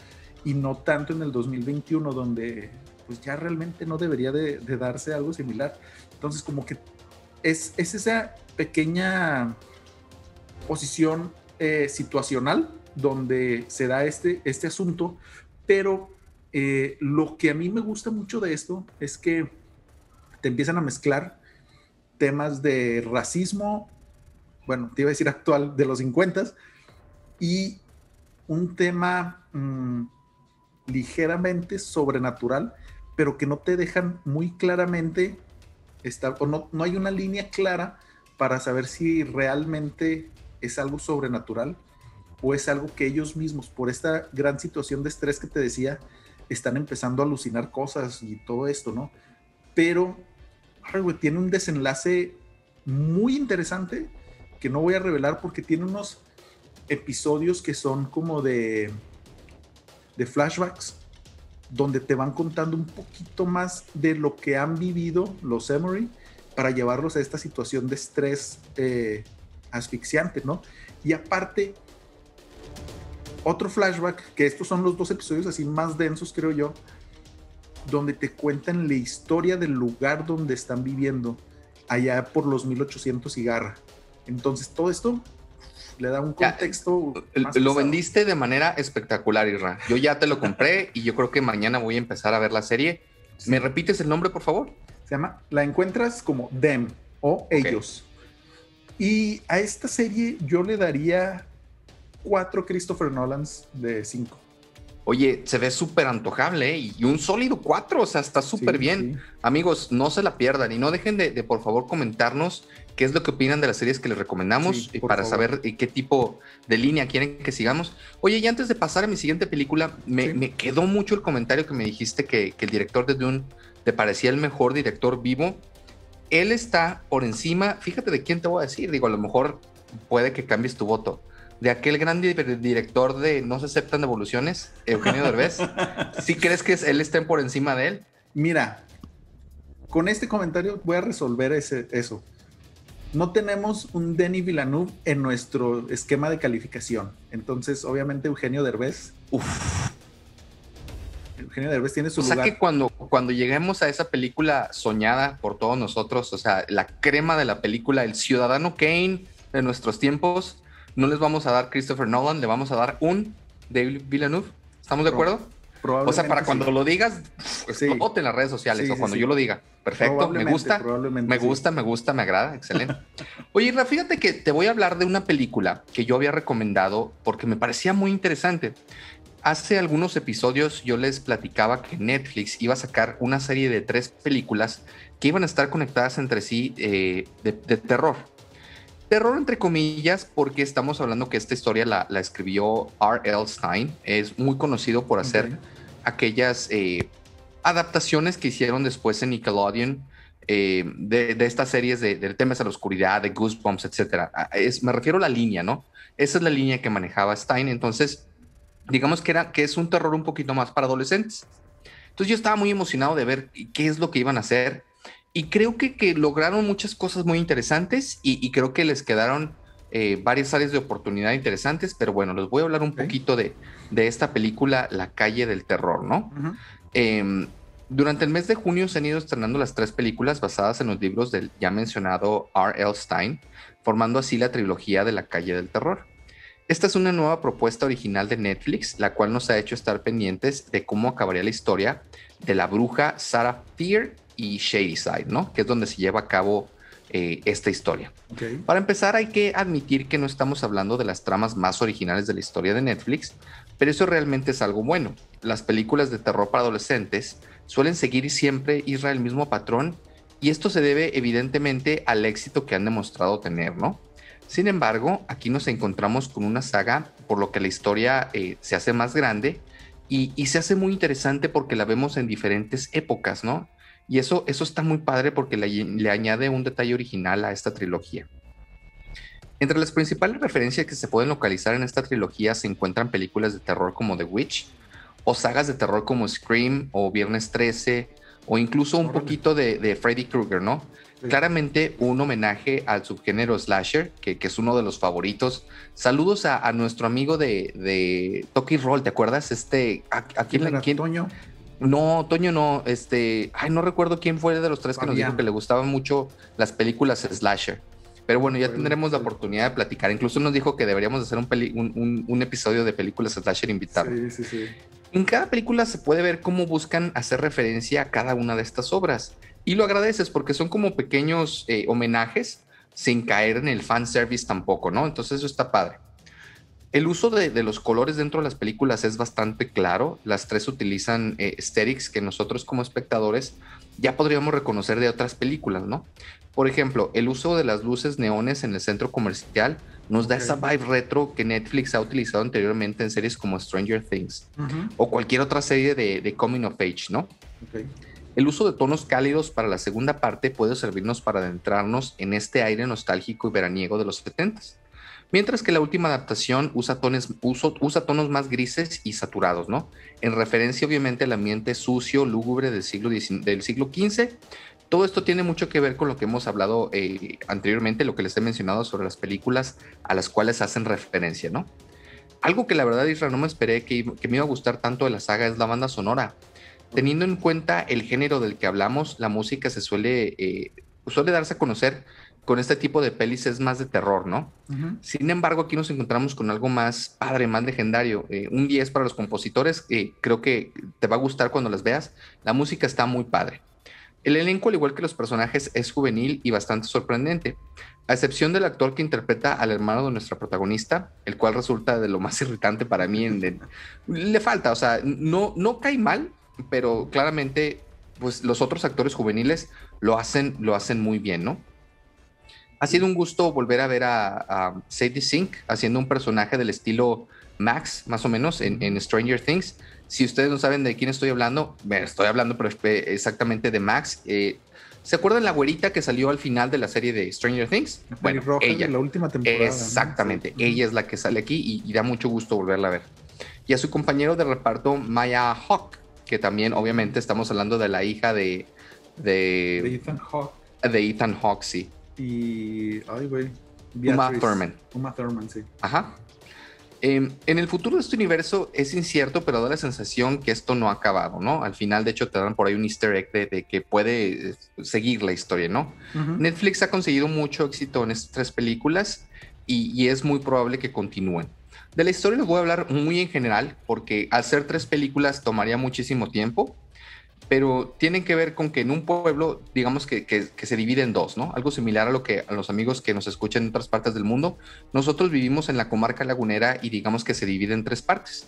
Y no tanto en el 2021, donde pues ya realmente no debería de, darse algo similar. Entonces, como que es, es esa pequeña posición eh, situacional donde se da este, este asunto, pero eh, lo que a mí me gusta mucho de esto es que te empiezan a mezclar temas de racismo, bueno, te iba a decir actual, de los 50 y un tema mm, ligeramente sobrenatural, pero que no te dejan muy claramente, estar, o no, no hay una línea clara para saber si realmente es algo sobrenatural o es algo que ellos mismos, por esta gran situación de estrés que te decía, están empezando a alucinar cosas y todo esto, ¿no? Pero, tiene un desenlace muy interesante que no voy a revelar porque tiene unos episodios que son como de, de flashbacks donde te van contando un poquito más de lo que han vivido los Emory para llevarlos a esta situación de estrés eh, asfixiante, ¿no? Y aparte, otro flashback, que estos son los dos episodios así más densos, creo yo, donde te cuentan la historia del lugar donde están viviendo, allá por los 1800 y garra. Entonces, todo esto le da un contexto. lo vendiste de manera espectacular, Irra. Yo ya te lo *laughs* compré y yo creo que mañana voy a empezar a ver la serie. ¿Me repites el nombre, por favor? Se llama, la encuentras como Them o Ellos. Y a esta serie yo le daría cuatro Christopher Nolans de cinco. Oye, se ve súper antojable ¿eh? y un sólido cuatro, o sea, está súper bien. Amigos, no se la pierdan y no dejen de, por favor comentarnos qué es lo que opinan de las series que les recomendamos para saber qué tipo de línea quieren que sigamos. Oye, y antes de pasar a mi siguiente película, me, quedó mucho el comentario que me dijiste que, que el director de Dune te parecía el mejor director vivo. Él está por encima, fíjate de quién te voy a decir, digo, a lo mejor puede que cambies tu voto de aquel gran director de No se aceptan devoluciones, Eugenio Derbez. *laughs* ¿Sí crees que él esté por encima de él? Mira, con este comentario voy a resolver ese, eso. No tenemos un Denis Villeneuve en nuestro esquema de calificación. Entonces, obviamente, Eugenio Derbez. Uf. Eugenio Derbez tiene su o sea que cuando, cuando lleguemos a esa película soñada por todos nosotros, o sea, la crema de la película, el ciudadano Kane de nuestros tiempos, no les vamos a dar Christopher Nolan, le vamos a dar un David Villeneuve. ¿Estamos de acuerdo? O sea, para cuando lo digas, explote en las redes sociales o cuando yo lo diga. Perfecto, me gusta, me gusta, me gusta, me agrada, excelente. *laughs* Oye, Ra, fíjate que te voy a hablar de una película que yo había recomendado porque me parecía muy interesante. Hace algunos episodios yo les platicaba que Netflix iba a sacar una serie de tres películas que iban a estar conectadas entre sí eh, de terror. Terror entre comillas, porque estamos hablando que esta historia la, escribió R.L. Stein. Es muy conocido por hacer aquellas eh, adaptaciones que hicieron después en Nickelodeon eh, de, estas series de, de, temas a la oscuridad, de Goosebumps, etcétera. Ah, es, me refiero a la línea, ¿no? Esa es la línea que manejaba Stein. Entonces, digamos que, era, que es un terror un poquito más para adolescentes. Entonces yo estaba muy emocionado de ver qué es lo que iban a hacer y creo que, que lograron muchas cosas muy interesantes y, creo que les quedaron eh, varias áreas de oportunidad interesantes, pero bueno, les voy a hablar un poquito de, de, esta película La calle del terror, ¿no? Em, durante el mes de junio se han ido estrenando las tres películas basadas en los libros del ya mencionado R.L. Stein, formando así la trilogía de La calle del terror. Esta es una nueva propuesta original de Netflix, la cual nos ha hecho estar pendientes de cómo acabaría la historia de la bruja Sarah Fear y Shadyside, ¿no? Que es donde se lleva a cabo eh, esta historia. Para empezar, hay que admitir que no estamos hablando de las tramas más originales de la historia de Netflix, pero eso realmente es algo bueno. Las películas de terror para adolescentes suelen seguir siempre Israel el mismo patrón y esto se debe evidentemente al éxito que han demostrado tener, ¿no? Sin embargo, aquí nos encontramos con una saga por lo que la historia eh, se hace más grande y, se hace muy interesante porque la vemos en diferentes épocas, ¿no? Y eso, eso está muy padre porque le, añade un detalle original a esta trilogía. Entre las principales referencias que se pueden localizar en esta trilogía se encuentran películas de terror como The Witch, o sagas de terror como Scream o Viernes 13, o incluso un poquito de, de Freddy Krueger, ¿no? Claramente un homenaje al subgénero slasher, que, es uno de los favoritos. Saludos a, nuestro amigo de, de Toki Roll, ¿te acuerdas? Este, ¿a, quién, le Toño? No, Toño no, este, ay, no recuerdo quién fue de los tres que nos dijo que le gustaban mucho las películas slasher. Pero bueno, ya tendremos la oportunidad de platicar. Incluso nos dijo que deberíamos hacer un, un, episodio de películas slasher invitado. Sí, sí, sí. En cada película se puede ver cómo buscan hacer referencia a cada una de estas obras y lo agradeces porque son como pequeños eh, homenajes sin caer en el fan service tampoco, ¿no? Entonces eso está padre. El uso de, los colores dentro de las películas es bastante claro. Las tres utilizan eh, aesthetics que nosotros como espectadores ya podríamos reconocer de otras películas, ¿no? Por ejemplo, el uso de las luces neones en el centro comercial nos da esa vibe retro que Netflix ha utilizado anteriormente en series como Stranger Things o cualquier otra serie de, de Coming of Age, ¿no? Okay. El uso de tonos cálidos para la segunda parte puede servirnos para adentrarnos en este aire nostálgico y veraniego de los 70 mientras que la última adaptación usa, usa tonos más grises y saturados, ¿no? En referencia obviamente al ambiente sucio, lúgubre del siglo, del siglo XV. Todo esto tiene mucho que ver con lo que hemos hablado eh, anteriormente, lo que les he mencionado sobre las películas a las cuales hacen referencia, ¿no? Algo que la verdad, Israel, no me esperé que, que me iba a gustar tanto de la saga es la banda sonora teniendo en cuenta el género del que hablamos, la música se suele, eh, suele darse a conocer con este tipo de pelis es más de terror, ¿no? Sin embargo, aquí nos encontramos con algo más padre, más legendario. Eh, un 10 para los compositores, eh, creo que te va a gustar cuando las veas. La música está muy padre. El elenco, al igual que los personajes, es juvenil y bastante sorprendente, a excepción del actor que interpreta al hermano de nuestra protagonista, el cual resulta de lo más *laughs* irritante para mí. le falta, o sea, no, no cae mal, pero claramente, pues los otros actores juveniles lo hacen, lo hacen muy bien, ¿no? Ha sido un gusto volver a ver a, Sadie Sink haciendo un personaje del estilo Max, más o menos, en, Stranger Things. Si ustedes no saben de quién estoy hablando, estoy hablando exactamente de Max. Eh, ¿Se acuerdan la güerita que salió al final de la serie de Stranger Things? Bueno, ella. la última temporada. Exactamente, ella es la que sale aquí y, y, da mucho gusto volverla a ver. Y a su compañero de reparto, Maya Hawk, que también obviamente estamos hablando de la hija de... De, Ethan Hawke. De Ethan Hawke, sí. Y... Ay, güey. Uma Thurman. Uma Thurman, sí. Ajá. Em, en el futuro de este universo es incierto, pero da la sensación que esto no ha acabado, ¿no? Al final, de hecho, te dan por ahí un easter egg de, que puede eh, seguir la historia, ¿no? Netflix ha conseguido mucho éxito en estas tres películas y, y, es muy probable que continúen. De la historia les voy a hablar muy en general, porque hacer tres películas tomaría muchísimo tiempo, pero tienen que ver con que en un pueblo, digamos que, se divide en dos, ¿no? Algo similar a lo que a los amigos que nos escuchan en otras partes del mundo. Nosotros vivimos en la comarca lagunera y digamos que se divide en tres partes.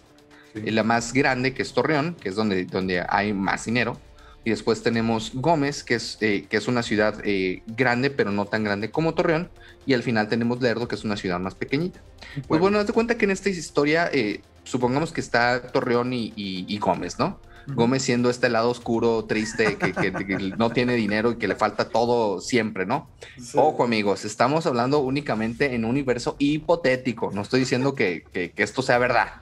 La más grande, que es Torreón, que es donde, donde hay más dinero, y después tenemos Gómez, que es, eh, que es una ciudad eh, grande, pero no tan grande como Torreón. Y al final tenemos Lerdo, que es una ciudad más pequeñita. Pues bueno, date cuenta que en esta historia, eh, supongamos que está Torreón y, Gómez, ¿no? Gómez siendo este lado oscuro, triste, que, no tiene dinero y que le falta todo siempre, ¿no? Ojo amigos, estamos hablando únicamente en un universo hipotético, no estoy diciendo que, esto sea verdad.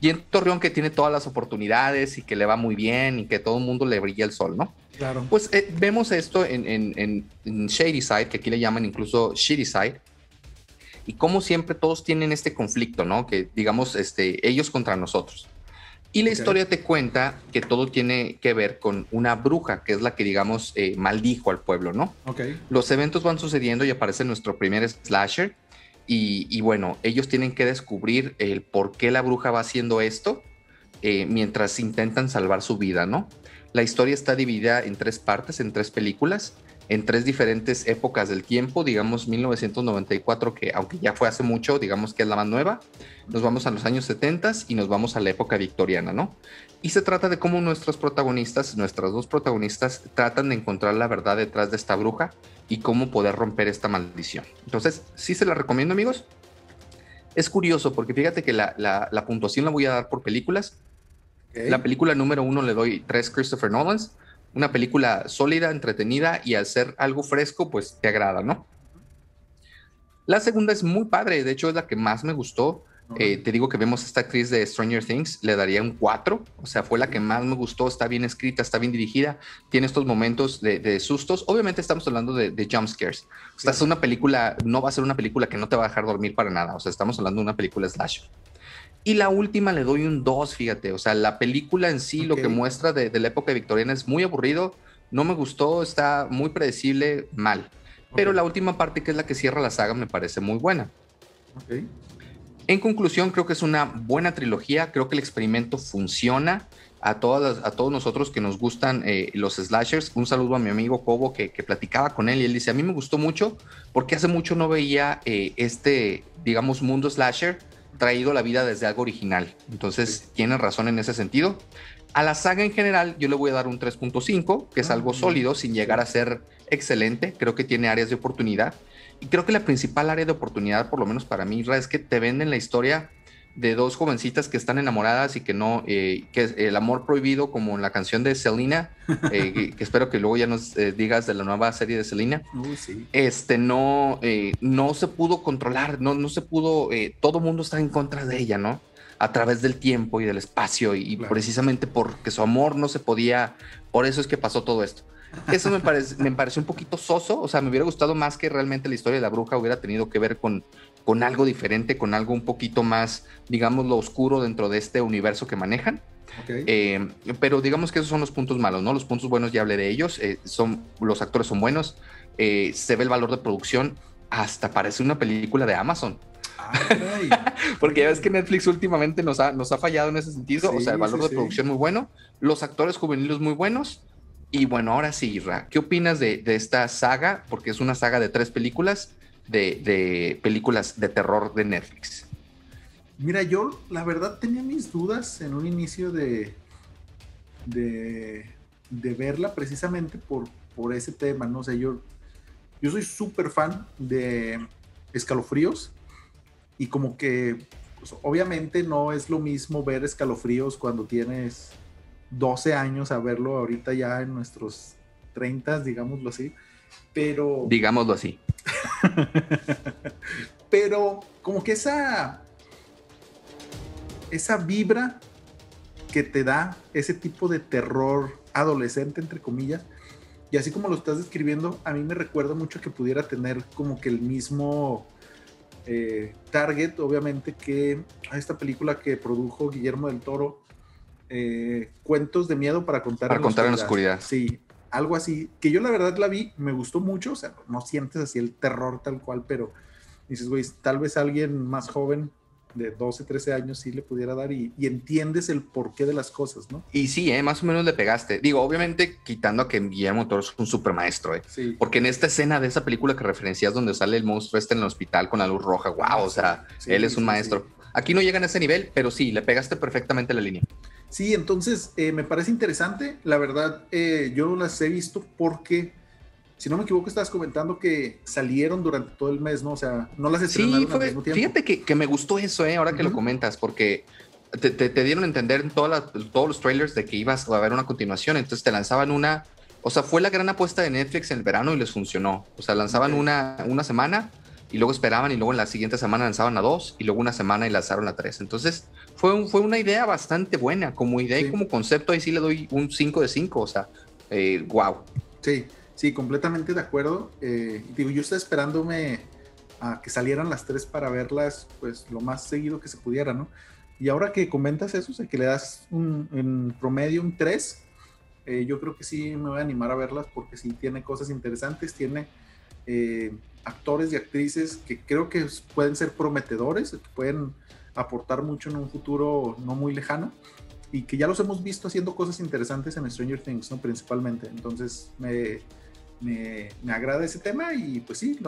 Y en Torreón que tiene todas las oportunidades y que le va muy bien y que todo el mundo le brilla el sol, ¿no? Claro. Pues eh, vemos esto en, en, Shady Side, que aquí le llaman incluso Shady Side, y como siempre todos tienen este conflicto, ¿no? Que digamos, este, ellos contra nosotros. Y la historia te cuenta que todo tiene que ver con una bruja, que es la que, digamos, eh, maldijo al pueblo, ¿no? Okay. Los eventos van sucediendo y aparece nuestro primer slasher. Y, bueno, ellos tienen que descubrir el por qué la bruja va haciendo esto eh, mientras intentan salvar su vida, ¿no? La historia está dividida en tres partes, en tres películas en tres diferentes épocas del tiempo, digamos 1994, que aunque ya fue hace mucho, digamos que es la más nueva, nos vamos a los años 70 y nos vamos a la época victoriana, ¿no? Y se trata de cómo nuestros protagonistas, nuestras dos protagonistas, tratan de encontrar la verdad detrás de esta bruja y cómo poder romper esta maldición. Entonces, sí se la recomiendo, amigos. Es curioso porque fíjate que la, la, puntuación la voy a dar por películas. La película número uno le doy tres Christopher Nolans una película sólida, entretenida y al ser algo fresco, pues te agrada, ¿no? La segunda es muy padre, de hecho es la que más me gustó. Eh, te digo que vemos a esta actriz de Stranger Things, le daría un 4, o sea, fue la que más me gustó, está bien escrita, está bien dirigida, tiene estos momentos de, sustos. Obviamente estamos hablando de, de jump scares. O sea, es una película, no va a ser una película que no te va a dejar dormir para nada, o sea, estamos hablando de una película slash. Y la última le doy un 2, fíjate. O sea, la película en sí, lo que muestra de, la época victoriana es muy aburrido, no me gustó, está muy predecible, mal. Pero la última parte, que es la que cierra la saga, me parece muy buena. En conclusión, creo que es una buena trilogía, creo que el experimento funciona. A, todas a todos nosotros que nos gustan eh, los slashers, un saludo a mi amigo Cobo que, platicaba con él y él dice, a mí me gustó mucho porque hace mucho no veía eh, este, digamos, mundo slasher traído la vida desde algo original. Entonces, tienen razón en ese sentido. A la saga en general, yo le voy a dar un 3.5, que es ah, algo sólido, sin llegar a ser excelente. Creo que tiene áreas de oportunidad. Y creo que la principal área de oportunidad, por lo menos para mí, es que te venden la historia de dos jovencitas que están enamoradas y que no, eh, que el amor prohibido, como en la canción de Selena, eh, *laughs* que, espero que luego ya nos eh, digas de la nueva serie de Selena, este no, no se pudo controlar, no, no se pudo, todo mundo está en contra de ella, ¿no? A través del tiempo y del espacio, y, precisamente porque su amor no se podía, por eso es que pasó todo esto. Eso me, parece, me pareció un poquito soso, o sea, me hubiera gustado más que realmente la historia de la bruja hubiera tenido que ver con con algo diferente, con algo un poquito más, digamos, lo oscuro dentro de este universo que manejan. Eh, pero digamos que esos son los puntos malos, ¿no? Los puntos buenos ya hablé de ellos, eh, son, los actores son buenos, eh, se ve el valor de producción, hasta parece una película de Amazon. *laughs* Porque ya ves que Netflix últimamente nos ha, nos ha fallado en ese sentido, o sea, el valor de producción muy bueno, los actores juveniles muy buenos, y bueno, ahora sí, Ra, ¿qué opinas de, de esta saga? Porque es una saga de tres películas de, películas de terror de Netflix? Mira, yo la verdad tenía mis dudas en un inicio de, de, verla precisamente por, por ese tema, ¿no? sé, yo, yo soy súper fan de escalofríos y como que pues, obviamente no es lo mismo ver escalofríos cuando tienes 12 años a verlo ahorita ya en nuestros 30, digámoslo así, pero... Digámoslo así. *laughs* Pero como que esa, esa vibra que te da ese tipo de terror adolescente, entre comillas, y así como lo estás describiendo, a mí me recuerda mucho que pudiera tener como que el mismo eh, target, obviamente, que a esta película que produjo Guillermo del Toro, eh, Cuentos de Miedo para contar, para contar en la oscuridad. Sí, algo así, que yo la verdad la vi, me gustó mucho, o sea, no sientes así el terror tal cual, pero dices, güey, tal vez alguien más joven de 12, 13 años sí le pudiera dar y, entiendes el porqué de las cosas, ¿no? Y sí, ¿eh? más o menos le pegaste. Digo, obviamente quitando a que Guillermo Toro es un super maestro, ¿eh? Sí. Porque en esta escena de esa película que referencias donde sale el monstruo este en el hospital con la luz roja, wow, o sea, él es un maestro. Aquí no llegan a ese nivel, pero sí, le pegaste perfectamente la línea. Sí, entonces eh, me parece interesante. La verdad, eh, yo las he visto porque, si no me equivoco, estabas comentando que salieron durante todo el mes, ¿no? O sea, no las estrenaron sí, al mismo tiempo. Fíjate que, me gustó eso, ¿eh? Ahora que lo comentas, porque te, dieron a entender en todos los trailers de que ibas a haber una continuación, entonces te lanzaban una, o sea, fue la gran apuesta de Netflix en el verano y les funcionó. O sea, lanzaban una, una semana y luego esperaban y luego en la siguiente semana lanzaban a dos y luego una semana y lanzaron a tres. Entonces fue, fue una idea bastante buena, como idea y como concepto ahí sí le doy un 5 de 5, o sea, eh, wow. Sí, sí, completamente de acuerdo. Eh, digo, yo estaba esperándome a que salieran las tres para verlas pues lo más seguido que se pudiera, ¿no? Y ahora que comentas eso, o sea, que le das un, en promedio un 3, eh, yo creo que sí me voy a animar a verlas porque sí tiene cosas interesantes, tiene eh, actores y actrices que creo que pueden ser prometedores, que pueden aportar mucho en un futuro no muy lejano y que ya los hemos visto haciendo cosas interesantes en Stranger Things, ¿no? Principalmente. Entonces me, me, me agrada ese tema y pues sí,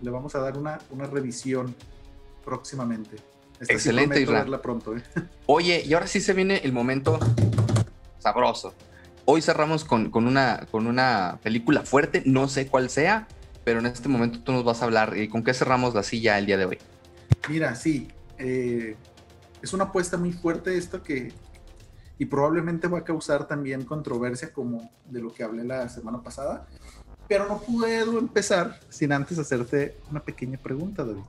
le, vamos a dar una, una revisión próximamente. Excelente, verla pronto. ¿eh? *laughs* Oye, y ahora sí se viene el momento sabroso. Hoy cerramos con, con, una, con una película fuerte, no sé cuál sea, pero en este momento tú nos vas a hablar. ¿Y con qué cerramos la silla el día de hoy? Mira, sí, eh, es una apuesta muy fuerte esto que, y probablemente va a causar también controversia como de lo que hablé la semana pasada, pero no puedo empezar sin antes hacerte una pequeña pregunta, David.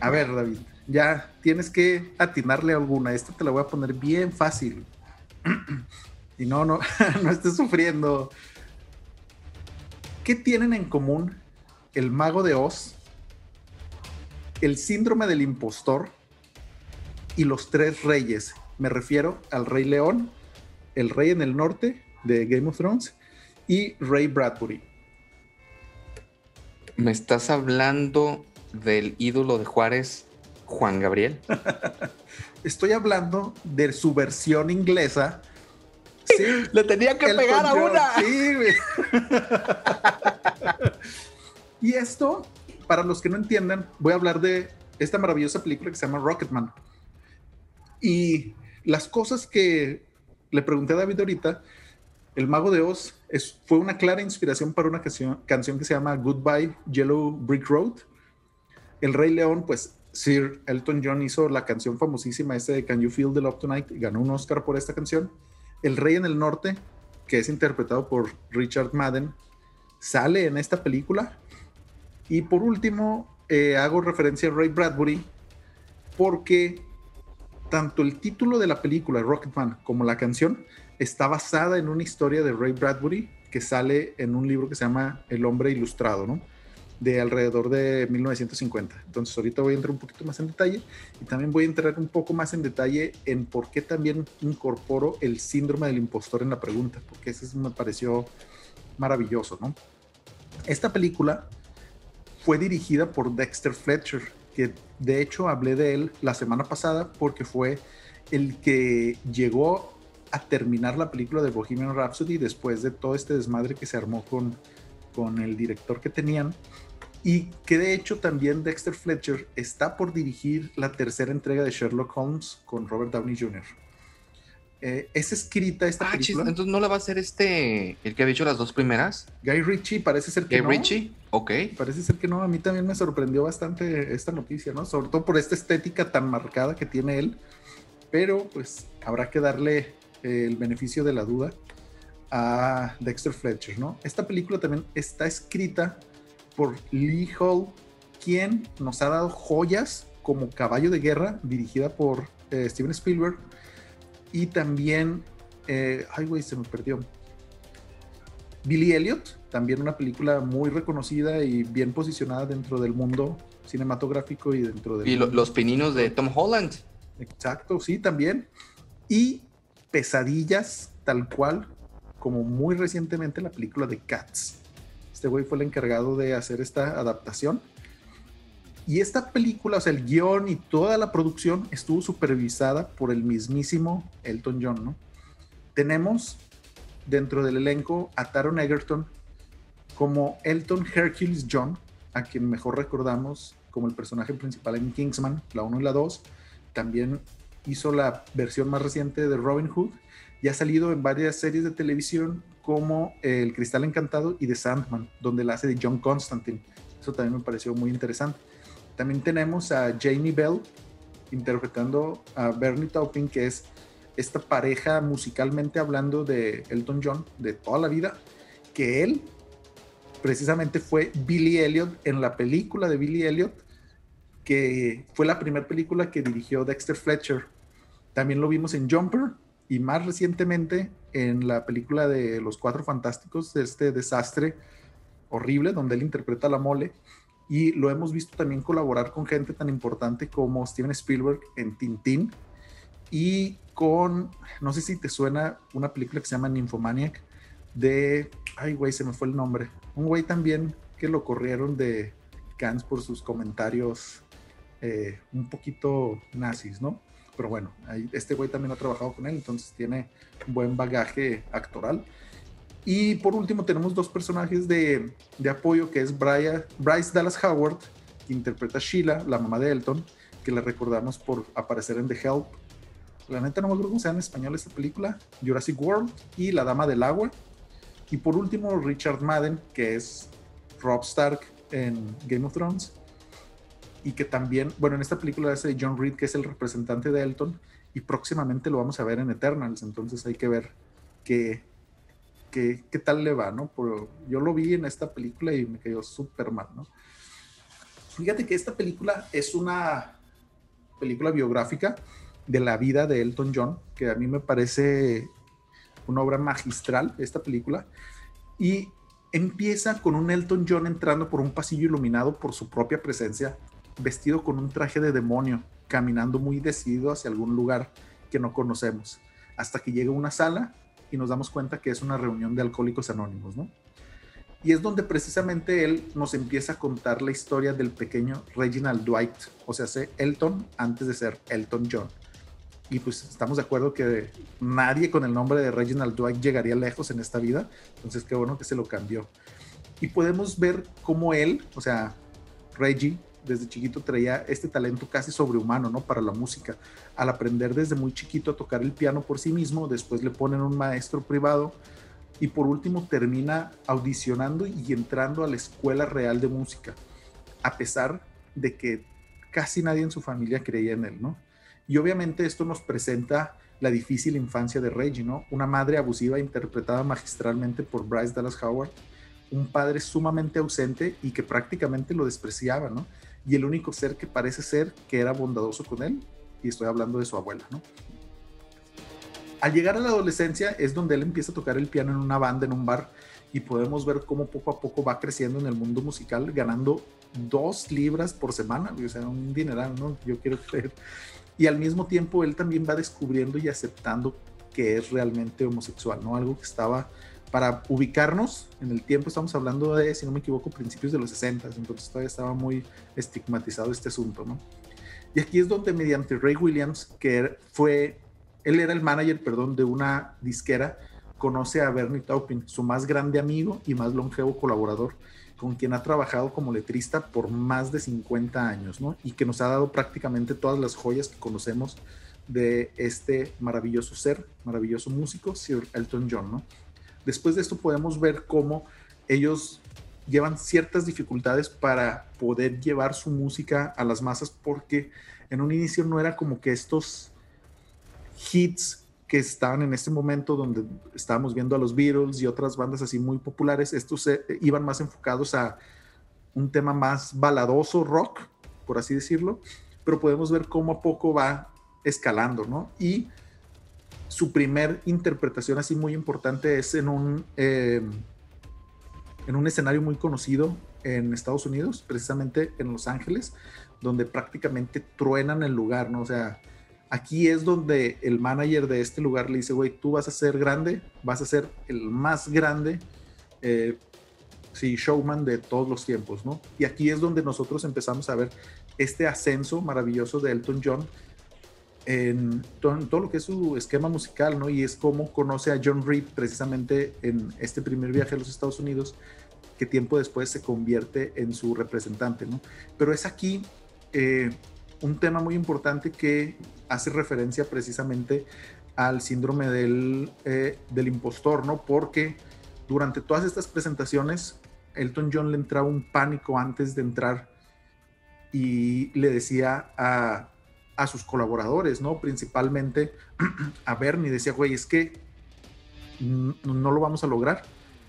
A ver, David, ya tienes que atinarle alguna. Esta te la voy a poner bien fácil. *clears throat* y no, no, *laughs* no estés sufriendo. ¿Qué tienen en común el mago de Oz, el síndrome del impostor y los tres reyes? Me refiero al rey león, el rey en el norte de Game of Thrones y Ray Bradbury. ¿Me estás hablando del ídolo de Juárez, Juan Gabriel? *laughs* Estoy hablando de su versión inglesa. Sí, le tenía que pegar a una. Sí, y esto, para los que no entiendan, voy a hablar de esta maravillosa película que se llama Rocketman. Y las cosas que le pregunté a David ahorita, El Mago de Oz es, fue una clara inspiración para una canción, canción que se llama Goodbye Yellow Brick Road el Rey León, pues Sir Elton John hizo la canción famosísima ese de Can You Feel the Love Tonight y ganó un Oscar por esta canción. El Rey en el Norte, que es interpretado por Richard Madden, sale en esta película. Y por último, eh, hago referencia a Ray Bradbury porque tanto el título de la película, Rocketman, como la canción, está basada en una historia de Ray Bradbury que sale en un libro que se llama El hombre ilustrado, ¿no? De alrededor de 1950. Entonces ahorita voy a entrar un poquito más en detalle y también voy a entrar un poco más en detalle en por qué también incorporo el síndrome del impostor en la pregunta, porque eso me pareció maravilloso, ¿no? Esta película fue dirigida por Dexter Fletcher, que de hecho hablé de él la semana pasada porque fue el que llegó a terminar la película de Bohemian Rhapsody después de todo este desmadre que se armó con, con el director que tenían y que de hecho también Dexter Fletcher está por dirigir la tercera entrega de Sherlock Holmes con Robert Downey Jr. Eh, es escrita esta ah, película. entonces no la va a hacer este, el que ha dicho las dos primeras. Guy Ritchie, parece ser que no. Guy Ritchie, ok. Parece ser que no. A mí también me sorprendió bastante esta noticia, ¿no? Sobre todo por esta estética tan marcada que tiene él. Pero pues habrá que darle eh, el beneficio de la duda a Dexter Fletcher, ¿no? Esta película también está escrita por Lee Hall, quien nos ha dado joyas como Caballo de Guerra, dirigida por eh, Steven Spielberg, y también, eh, ay güey, se me perdió. Billy Elliot, también una película muy reconocida y bien posicionada dentro del mundo cinematográfico y dentro de... Y los pininos de Tom Holland. Exacto, sí, también. Y Pesadillas, tal cual, como muy recientemente la película de Cats. Este güey fue el encargado de hacer esta adaptación. Y esta película, o sea, el guion y toda la producción estuvo supervisada por el mismísimo Elton John, ¿no? Tenemos dentro del elenco a Taron Egerton como Elton Hercules John, a quien mejor recordamos como el personaje principal en Kingsman, la 1 y la 2. También hizo la versión más reciente de Robin Hood y ha salido en varias series de televisión como El Cristal Encantado y The Sandman, donde la hace de John Constantine. Eso también me pareció muy interesante. También tenemos a Jamie Bell interpretando a Bernie Taupin, que es esta pareja musicalmente hablando de Elton John de toda la vida, que él precisamente fue Billy Elliot en la película de Billy Elliot, que fue la primera película que dirigió Dexter Fletcher. También lo vimos en Jumper y más recientemente en la película de Los Cuatro Fantásticos, este desastre horrible donde él interpreta la mole. Y lo hemos visto también colaborar con gente tan importante como Steven Spielberg en Tintín y con, no sé si te suena una película que se llama Nymphomaniac de, ay güey, se me fue el nombre, un güey también que lo corrieron de Cannes por sus comentarios eh, un poquito nazis, ¿no? Pero bueno, este güey también ha trabajado con él, entonces tiene buen bagaje actoral. Y por último tenemos dos personajes de, de apoyo, que es Bryce Dallas Howard, que interpreta a Sheila, la mamá de Elton, que la recordamos por aparecer en The Help. La neta no me acuerdo cómo se llama en español esta película, Jurassic World y La Dama del Agua. Y por último, Richard Madden, que es Rob Stark en Game of Thrones. Y que también, bueno, en esta película es John Reed, que es el representante de Elton. Y próximamente lo vamos a ver en Eternals. Entonces hay que ver qué, qué, qué tal le va, ¿no? Pero yo lo vi en esta película y me cayó súper mal, ¿no? Fíjate que esta película es una película biográfica de la vida de Elton John, que a mí me parece una obra magistral, esta película. Y empieza con un Elton John entrando por un pasillo iluminado por su propia presencia, vestido con un traje de demonio, caminando muy decidido hacia algún lugar que no conocemos, hasta que llega a una sala y nos damos cuenta que es una reunión de alcohólicos anónimos, ¿no? Y es donde precisamente él nos empieza a contar la historia del pequeño Reginald Dwight, o sea, Elton antes de ser Elton John. Y pues estamos de acuerdo que nadie con el nombre de Reginald Dwight llegaría lejos en esta vida, entonces qué bueno que se lo cambió. Y podemos ver cómo él, o sea, Reggie, desde chiquito traía este talento casi sobrehumano, ¿no? Para la música. Al aprender desde muy chiquito a tocar el piano por sí mismo, después le ponen un maestro privado y por último termina audicionando y entrando a la Escuela Real de Música, a pesar de que casi nadie en su familia creía en él, ¿no? Y obviamente esto nos presenta la difícil infancia de Reggie, ¿no? Una madre abusiva interpretada magistralmente por Bryce Dallas Howard, un padre sumamente ausente y que prácticamente lo despreciaba, ¿no? Y el único ser que parece ser que era bondadoso con él, y estoy hablando de su abuela, ¿no? Al llegar a la adolescencia es donde él empieza a tocar el piano en una banda, en un bar, y podemos ver cómo poco a poco va creciendo en el mundo musical, ganando dos libras por semana, o sea, un dineral, ¿no? Yo quiero creer. Y al mismo tiempo él también va descubriendo y aceptando que es realmente homosexual, ¿no? Algo que estaba, para ubicarnos en el tiempo, estamos hablando de, si no me equivoco, principios de los 60, entonces todavía estaba muy estigmatizado este asunto, ¿no? Y aquí es donde mediante Ray Williams, que fue, él era el manager, perdón, de una disquera, conoce a Bernie Taupin, su más grande amigo y más longevo colaborador, con quien ha trabajado como letrista por más de 50 años, ¿no? Y que nos ha dado prácticamente todas las joyas que conocemos de este maravilloso ser, maravilloso músico, Sir Elton John, ¿no? Después de esto podemos ver cómo ellos llevan ciertas dificultades para poder llevar su música a las masas porque en un inicio no era como que estos hits que estaban en este momento donde estábamos viendo a los Beatles y otras bandas así muy populares, estos iban más enfocados a un tema más baladoso, rock, por así decirlo, pero podemos ver cómo a poco va escalando, ¿no? Y su primer interpretación así muy importante es en un, eh, en un escenario muy conocido en Estados Unidos, precisamente en Los Ángeles, donde prácticamente truenan el lugar, ¿no? O sea, Aquí es donde el manager de este lugar le dice, güey, tú vas a ser grande, vas a ser el más grande, eh, sí, showman de todos los tiempos, ¿no? Y aquí es donde nosotros empezamos a ver este ascenso maravilloso de Elton John en todo, lo que es su esquema musical, ¿no? Y es como conoce a John Reed precisamente en este primer viaje a los Estados Unidos, que tiempo después se convierte en su representante, ¿no? Pero es aquí eh, un tema muy importante que hace referencia precisamente al síndrome del, eh, del impostor, ¿no? Porque durante todas estas presentaciones, Elton John le entraba un pánico antes de entrar y le decía a a sus colaboradores, ¿no? Principalmente *clears throat* a Bernie. Decía, güey, es que no lo vamos a lograr.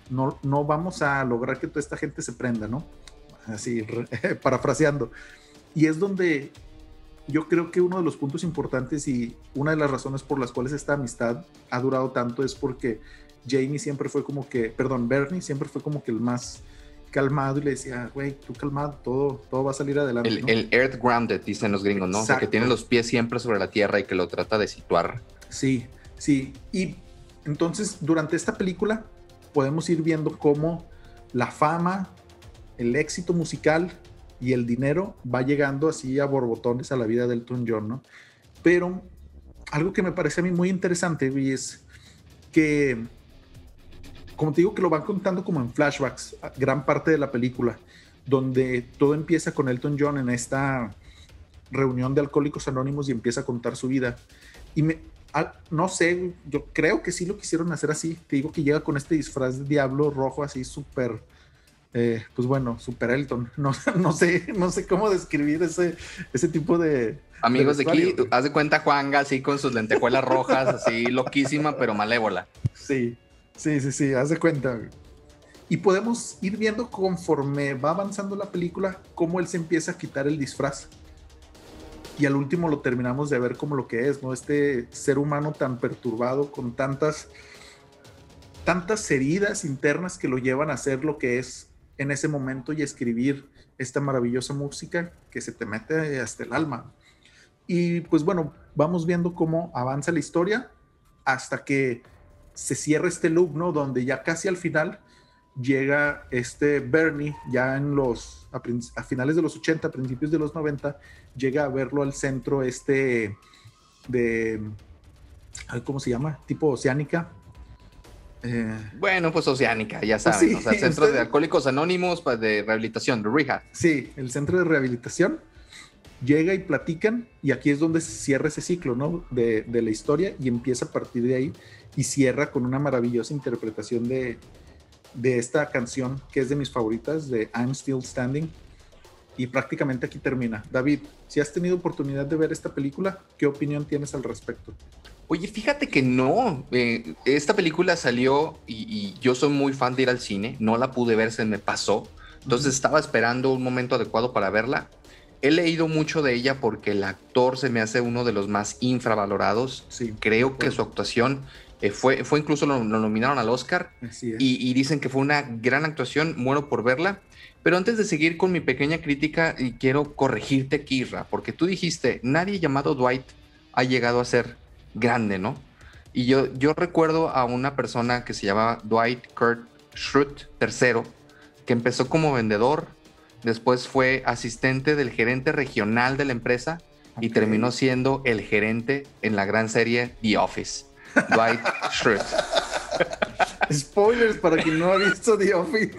No, no vamos a lograr que toda esta gente se prenda, ¿no? Así, *laughs* parafraseando. Y es donde yo creo que uno de los puntos importantes y una de las razones por las cuales esta amistad ha durado tanto es porque Jamie siempre fue como que, perdón, Bernie siempre fue como que el más calmado y le decía, güey, tú calmado, todo, todo va a salir adelante. El, earth grounded, dicen los gringos, ¿no? O sea, que tiene los pies siempre sobre la tierra y que lo trata de situar. Sí, sí. Y entonces, durante esta película podemos ir viendo cómo la fama, el éxito musical y el dinero va llegando así a borbotones a la vida del Elton John, ¿no? Pero algo que me parece a mí muy interesante es que, como te digo, que lo van contando como en flashbacks, gran parte de la película, donde todo empieza con Elton John en esta reunión de alcohólicos anónimos y empieza a contar su vida. Y me, no sé, yo creo que sí lo quisieron hacer así. Te digo que llega con este disfraz de diablo rojo así súper eh, pues bueno, Super Elton. *laughs* No, no, sé, no sé cómo describir ese, ese tipo de. Amigos de, aquí, haz de cuenta Juanga así con sus lentejuelas rojas, así loquísima, pero malévola. Sí, sí, sí, sí, haz de cuenta. Y podemos ir viendo conforme va avanzando la película cómo él se empieza a quitar el disfraz. Y al último lo terminamos de ver como lo que es, ¿no? Este ser humano tan perturbado con tantas tantas heridas internas que lo llevan a ser lo que es en ese momento y escribir esta maravillosa música que se te mete hasta el alma. Y pues bueno, vamos viendo cómo avanza la historia hasta que se cierra este loop, ¿no? Donde ya casi al final llega este Bernie, ya en los, a, finales de los 80, principios de los 90, llega a verlo al centro este de, ¿cómo se llama? Tipo oceánica, eh, bueno, pues Oceánica, ya pues saben, o sea, *laughs* centro de alcohólicos anónimos pues, de rehabilitación, de rehab. Sí, el centro de rehabilitación llega y platican y aquí es donde se cierra ese ciclo, ¿no? De, de, la historia y empieza a partir de ahí y cierra con una maravillosa interpretación de, de esta canción que es de mis favoritas, de I'm Still Standing. Y prácticamente aquí termina. David, si has tenido oportunidad de ver esta película, ¿qué opinión tienes al respecto? Oye, fíjate que no. Eh, esta película salió y, yo soy muy fan de ir al cine. No la pude ver, se me pasó. Entonces estaba esperando un momento adecuado para verla. He leído mucho de ella porque el actor se me hace uno de los más infravalorados. Sí, Creo que su actuación eh, fue, fue incluso lo, nominaron al Oscar. Y, y, dicen que fue una gran actuación. Muero por verla. Pero antes de seguir con mi pequeña crítica, y quiero corregirte, Kirra, porque tú dijiste, nadie llamado Dwight ha llegado a ser grande, ¿no? Y yo, yo recuerdo a una persona que se llamaba Dwight Kurt Schrute III, que empezó como vendedor, después fue asistente del gerente regional de la empresa y terminó siendo el gerente en la gran serie The Office. Dwight Schrute. Spoilers para quien no ha visto The Office.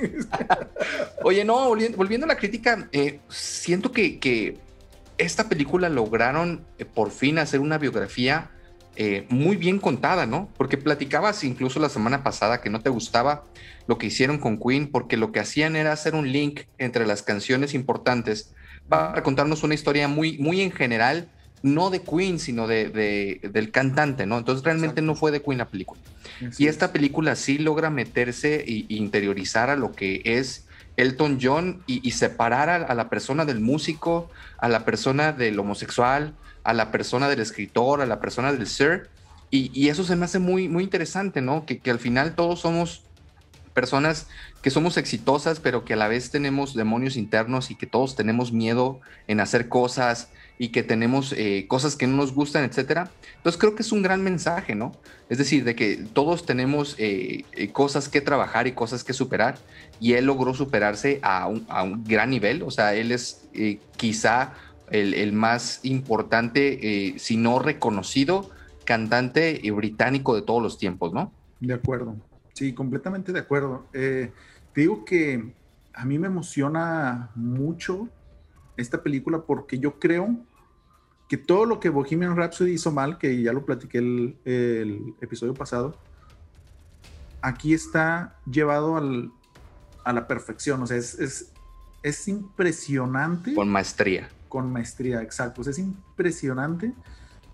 Oye, no, volviendo, a la crítica, eh, siento que, que, esta película lograron eh, por fin hacer una biografía eh, muy bien contada, ¿no? Porque platicabas incluso la semana pasada que no te gustaba lo que hicieron con Queen, porque lo que hacían era hacer un link entre las canciones importantes para contarnos una historia muy, muy en general, no de Queen, sino de, del cantante, ¿no? Entonces realmente no fue de Queen la película. y esta película sí logra meterse e, interiorizar a lo que es Elton John y, separar a, la persona del músico, a la persona del homosexual, a la persona del escritor, a la persona del ser. Y, eso se me hace muy, muy interesante, ¿no? Que, al final todos somos personas que somos exitosas, pero que a la vez tenemos demonios internos y que todos tenemos miedo en hacer cosas y que tenemos eh, cosas que no nos gustan, etcétera. Entonces creo que es un gran mensaje, ¿no? Es decir, de que todos tenemos eh, eh, cosas que trabajar y cosas que superar y él logró superarse a un, a un gran nivel, o sea, él es quizá el, más importante, eh, si no reconocido, cantante británico de todos los tiempos, ¿no? De acuerdo, sí, completamente de acuerdo. Eh, te digo que a mí me emociona mucho esta película porque yo creo que todo lo que Bohemian Rhapsody hizo mal, que ya lo platiqué el, el episodio pasado, aquí está llevado a la perfección. O sea, es, es, es impresionante. Con maestría Con maestría, exacto. es impresionante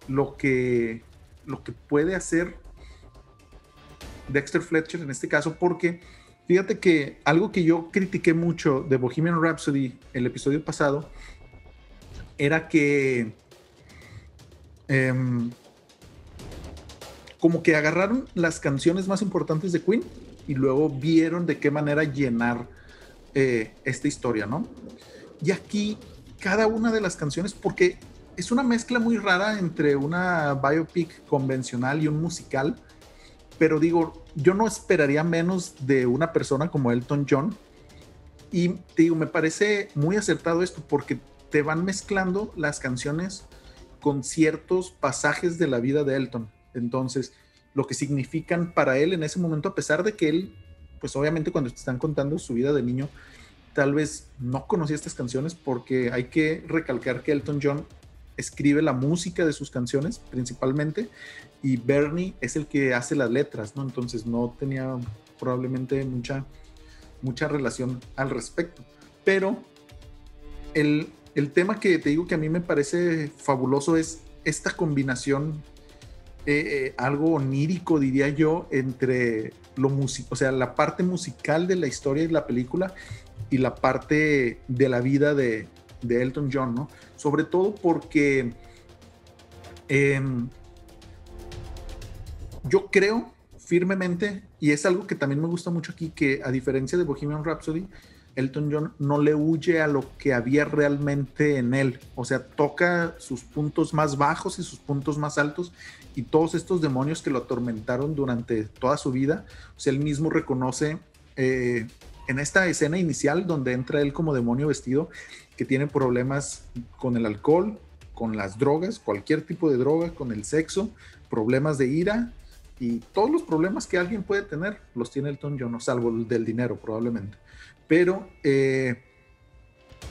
lo que, lo que puede hacer Dexter Fletcher en este caso, porque fíjate que algo que yo critiqué mucho de Bohemian Rhapsody el episodio pasado era que em, como que agarraron las canciones más importantes de Queen y luego vieron de qué manera llenar eh, esta historia, ¿no? Y aquí cada una de las canciones, porque es una mezcla muy rara entre una biopic convencional y un musical, pero digo, yo no esperaría menos de una persona como Elton John. Y digo, me parece muy acertado esto porque te van mezclando las canciones con ciertos pasajes de la vida de Elton. Entonces, lo que significan para él en ese momento, a pesar de que él, pues obviamente cuando te están contando su vida de niño, tal vez no conocía estas canciones porque hay que recalcar que Elton John escribe la música de sus canciones principalmente y Bernie es el que hace las letras, ¿no? Entonces no tenía probablemente mucha, mucha relación al respecto. Pero el, el tema que te digo que a mí me parece fabuloso es esta combinación, eh, eh, algo onírico diría yo, entre lo o sea, la parte musical de la historia de la película y la parte de la vida de, de Elton John, ¿no? Sobre todo porque em, yo creo firmemente, y es algo que también me gusta mucho aquí, que a diferencia de Bohemian Rhapsody, Elton John no le huye a lo que había realmente en él. O sea, toca sus puntos más bajos y sus puntos más altos y todos estos demonios que lo atormentaron durante toda su vida. O él mismo reconoce eh, en esta escena inicial donde entra él como demonio vestido, que tiene problemas con el alcohol, con las drogas, cualquier tipo de droga, con el sexo, problemas de ira y todos los problemas que alguien puede tener los tiene Elton John, salvo el del dinero probablemente. Pero, eh,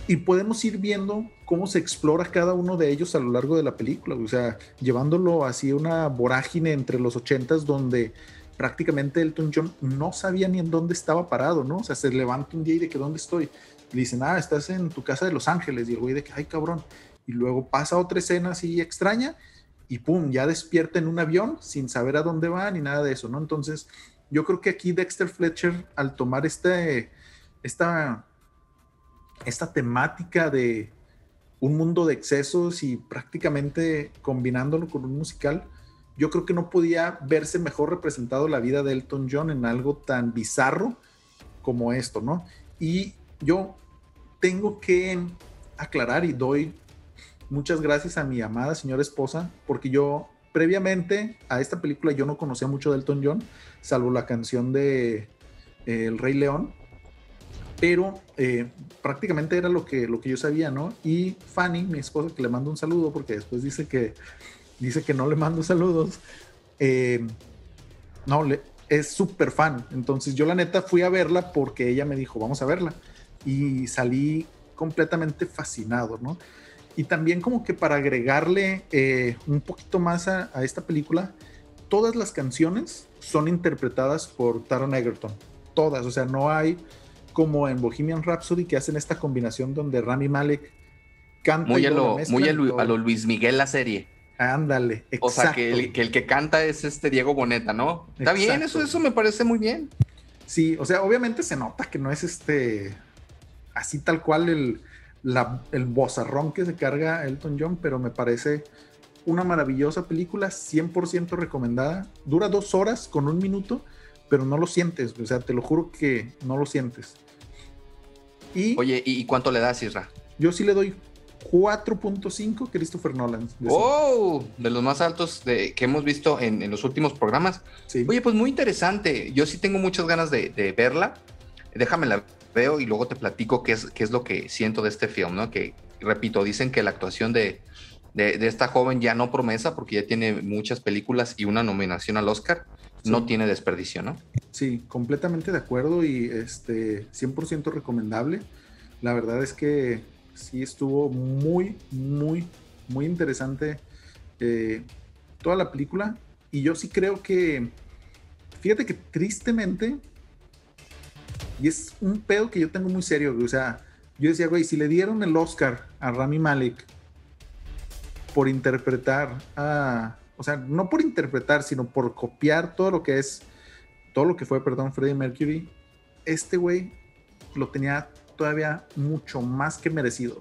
y podemos ir viendo cómo se explora cada uno de ellos a lo largo de la película, o sea, llevándolo así una vorágine entre los ochentas donde prácticamente Elton John no sabía ni en dónde estaba parado, ¿no? O sea, se levanta un día y de que dónde estoy. Le dicen, ah, estás en tu casa de Los Ángeles. Y el güey de que, ay, cabrón. Y luego pasa otra escena así extraña y pum, ya despierta en un avión sin saber a dónde va ni nada de eso, ¿no? Entonces, yo creo que aquí Dexter Fletcher, al tomar este, esta, esta temática de un mundo de excesos y prácticamente combinándolo con un musical, yo creo que no podía verse mejor representado la vida de Elton John en algo tan bizarro como esto, ¿no? Y yo tengo que aclarar y doy muchas gracias a mi amada señora esposa, porque yo previamente a esta película yo no conocía mucho de Elton John, salvo la canción de eh, El Rey León, pero eh, prácticamente era lo que, lo que yo sabía, ¿no? Y Fanny, mi esposa, que le mando un saludo, porque después dice que dice que no le mando *laughs* saludos. Eh, no, le, es súper fan. Entonces yo la neta fui a verla porque ella me dijo, vamos a verla. Y salí completamente fascinado, ¿no? Y también como que para agregarle eh, un poquito más a, esta película, todas las canciones son interpretadas por Taron Egerton. Todas, o sea, no hay como en Bohemian Rhapsody que hacen esta combinación donde Rami Malek canta. Muy, a lo, muy a lo Luis Miguel la serie. Ándale, exacto. O sea, que el, que canta es este Diego Boneta, ¿no? Está bien, eso, eso me parece muy bien. Sí, o sea, obviamente se nota que no es este, así tal cual el, el bozarrón que se carga Elton John, pero me parece una maravillosa película, 100% recomendada. Dura dos horas con un minuto, pero no lo sientes, o sea, te lo juro que no lo sientes. Y, Oye, ¿y cuánto le das, Isra? Yo sí le doy 4.5 Christopher Nolan. De ¡Oh! De los más altos de, que hemos visto en, los últimos programas. Oye, pues muy interesante. Yo sí tengo muchas ganas de, verla. Déjame la veo y luego te platico qué es, qué es lo que siento de este film, ¿no? Que, repito, dicen que la actuación de, de, esta joven ya no promesa, porque ya tiene muchas películas y una nominación al Oscar, no tiene desperdicio, ¿no? Sí, completamente de acuerdo y este 100% recomendable. La verdad es que sí estuvo muy, muy, muy interesante eh, toda la película. Y yo sí creo que, fíjate que tristemente, y es un pedo que yo tengo muy serio, o sea, Yo decía, güey, si le dieron el Oscar a Rami Malek por interpretar a, o sea, no por interpretar, sino por copiar todo lo que es, todo lo que fue, perdón, Freddie Mercury, este güey lo tenía todavía mucho más que merecido.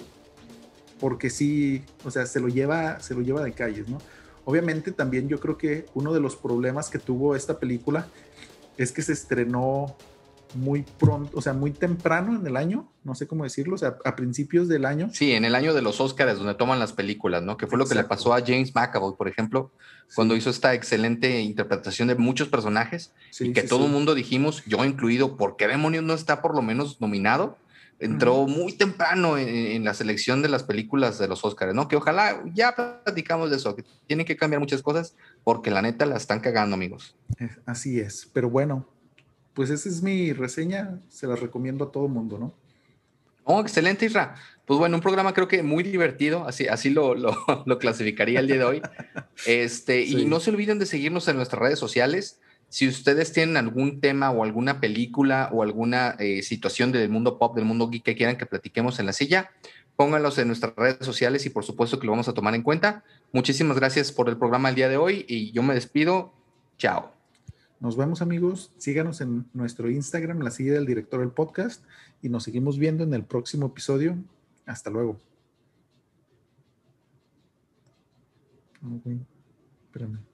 Porque sí, o sea, se lo lleva, se lo lleva de calles, ¿no? Obviamente también yo creo que uno de los problemas que tuvo esta película es que se estrenó muy pronto, o sea, muy temprano en el año, no sé cómo decirlo, o sea, a principios del año. Sí, en el año de los Oscars, donde toman las películas, ¿no? Que fue lo que le pasó a James McAvoy, por ejemplo, cuando hizo esta excelente interpretación de muchos personajes y que todo el mundo dijimos, yo incluido, ¿por qué demonios no está por lo menos nominado? Entró muy temprano en, la selección de las películas de los Oscars, ¿no? Que ojalá ya platicamos de eso, que tienen que cambiar muchas cosas porque la neta la están cagando, amigos. Así es, pero bueno, pues esa es mi reseña, se la recomiendo a todo el mundo, ¿no? Oh, excelente, Isra. Pues bueno, un programa creo que muy divertido, así, así lo, lo, *laughs* clasificaría el día de hoy. Este, Y no se olviden de seguirnos en nuestras redes sociales. Si ustedes tienen algún tema o alguna película o alguna eh, situación del mundo pop, del mundo geek que quieran que platiquemos en la silla, pónganlos en nuestras redes sociales y por supuesto que lo vamos a tomar en cuenta. Muchísimas gracias por el programa el día de hoy y yo me despido. Chao. Nos vemos amigos, síganos en nuestro Instagram, la silla del director del podcast, y nos seguimos viendo en el próximo episodio. Hasta luego. Espérame.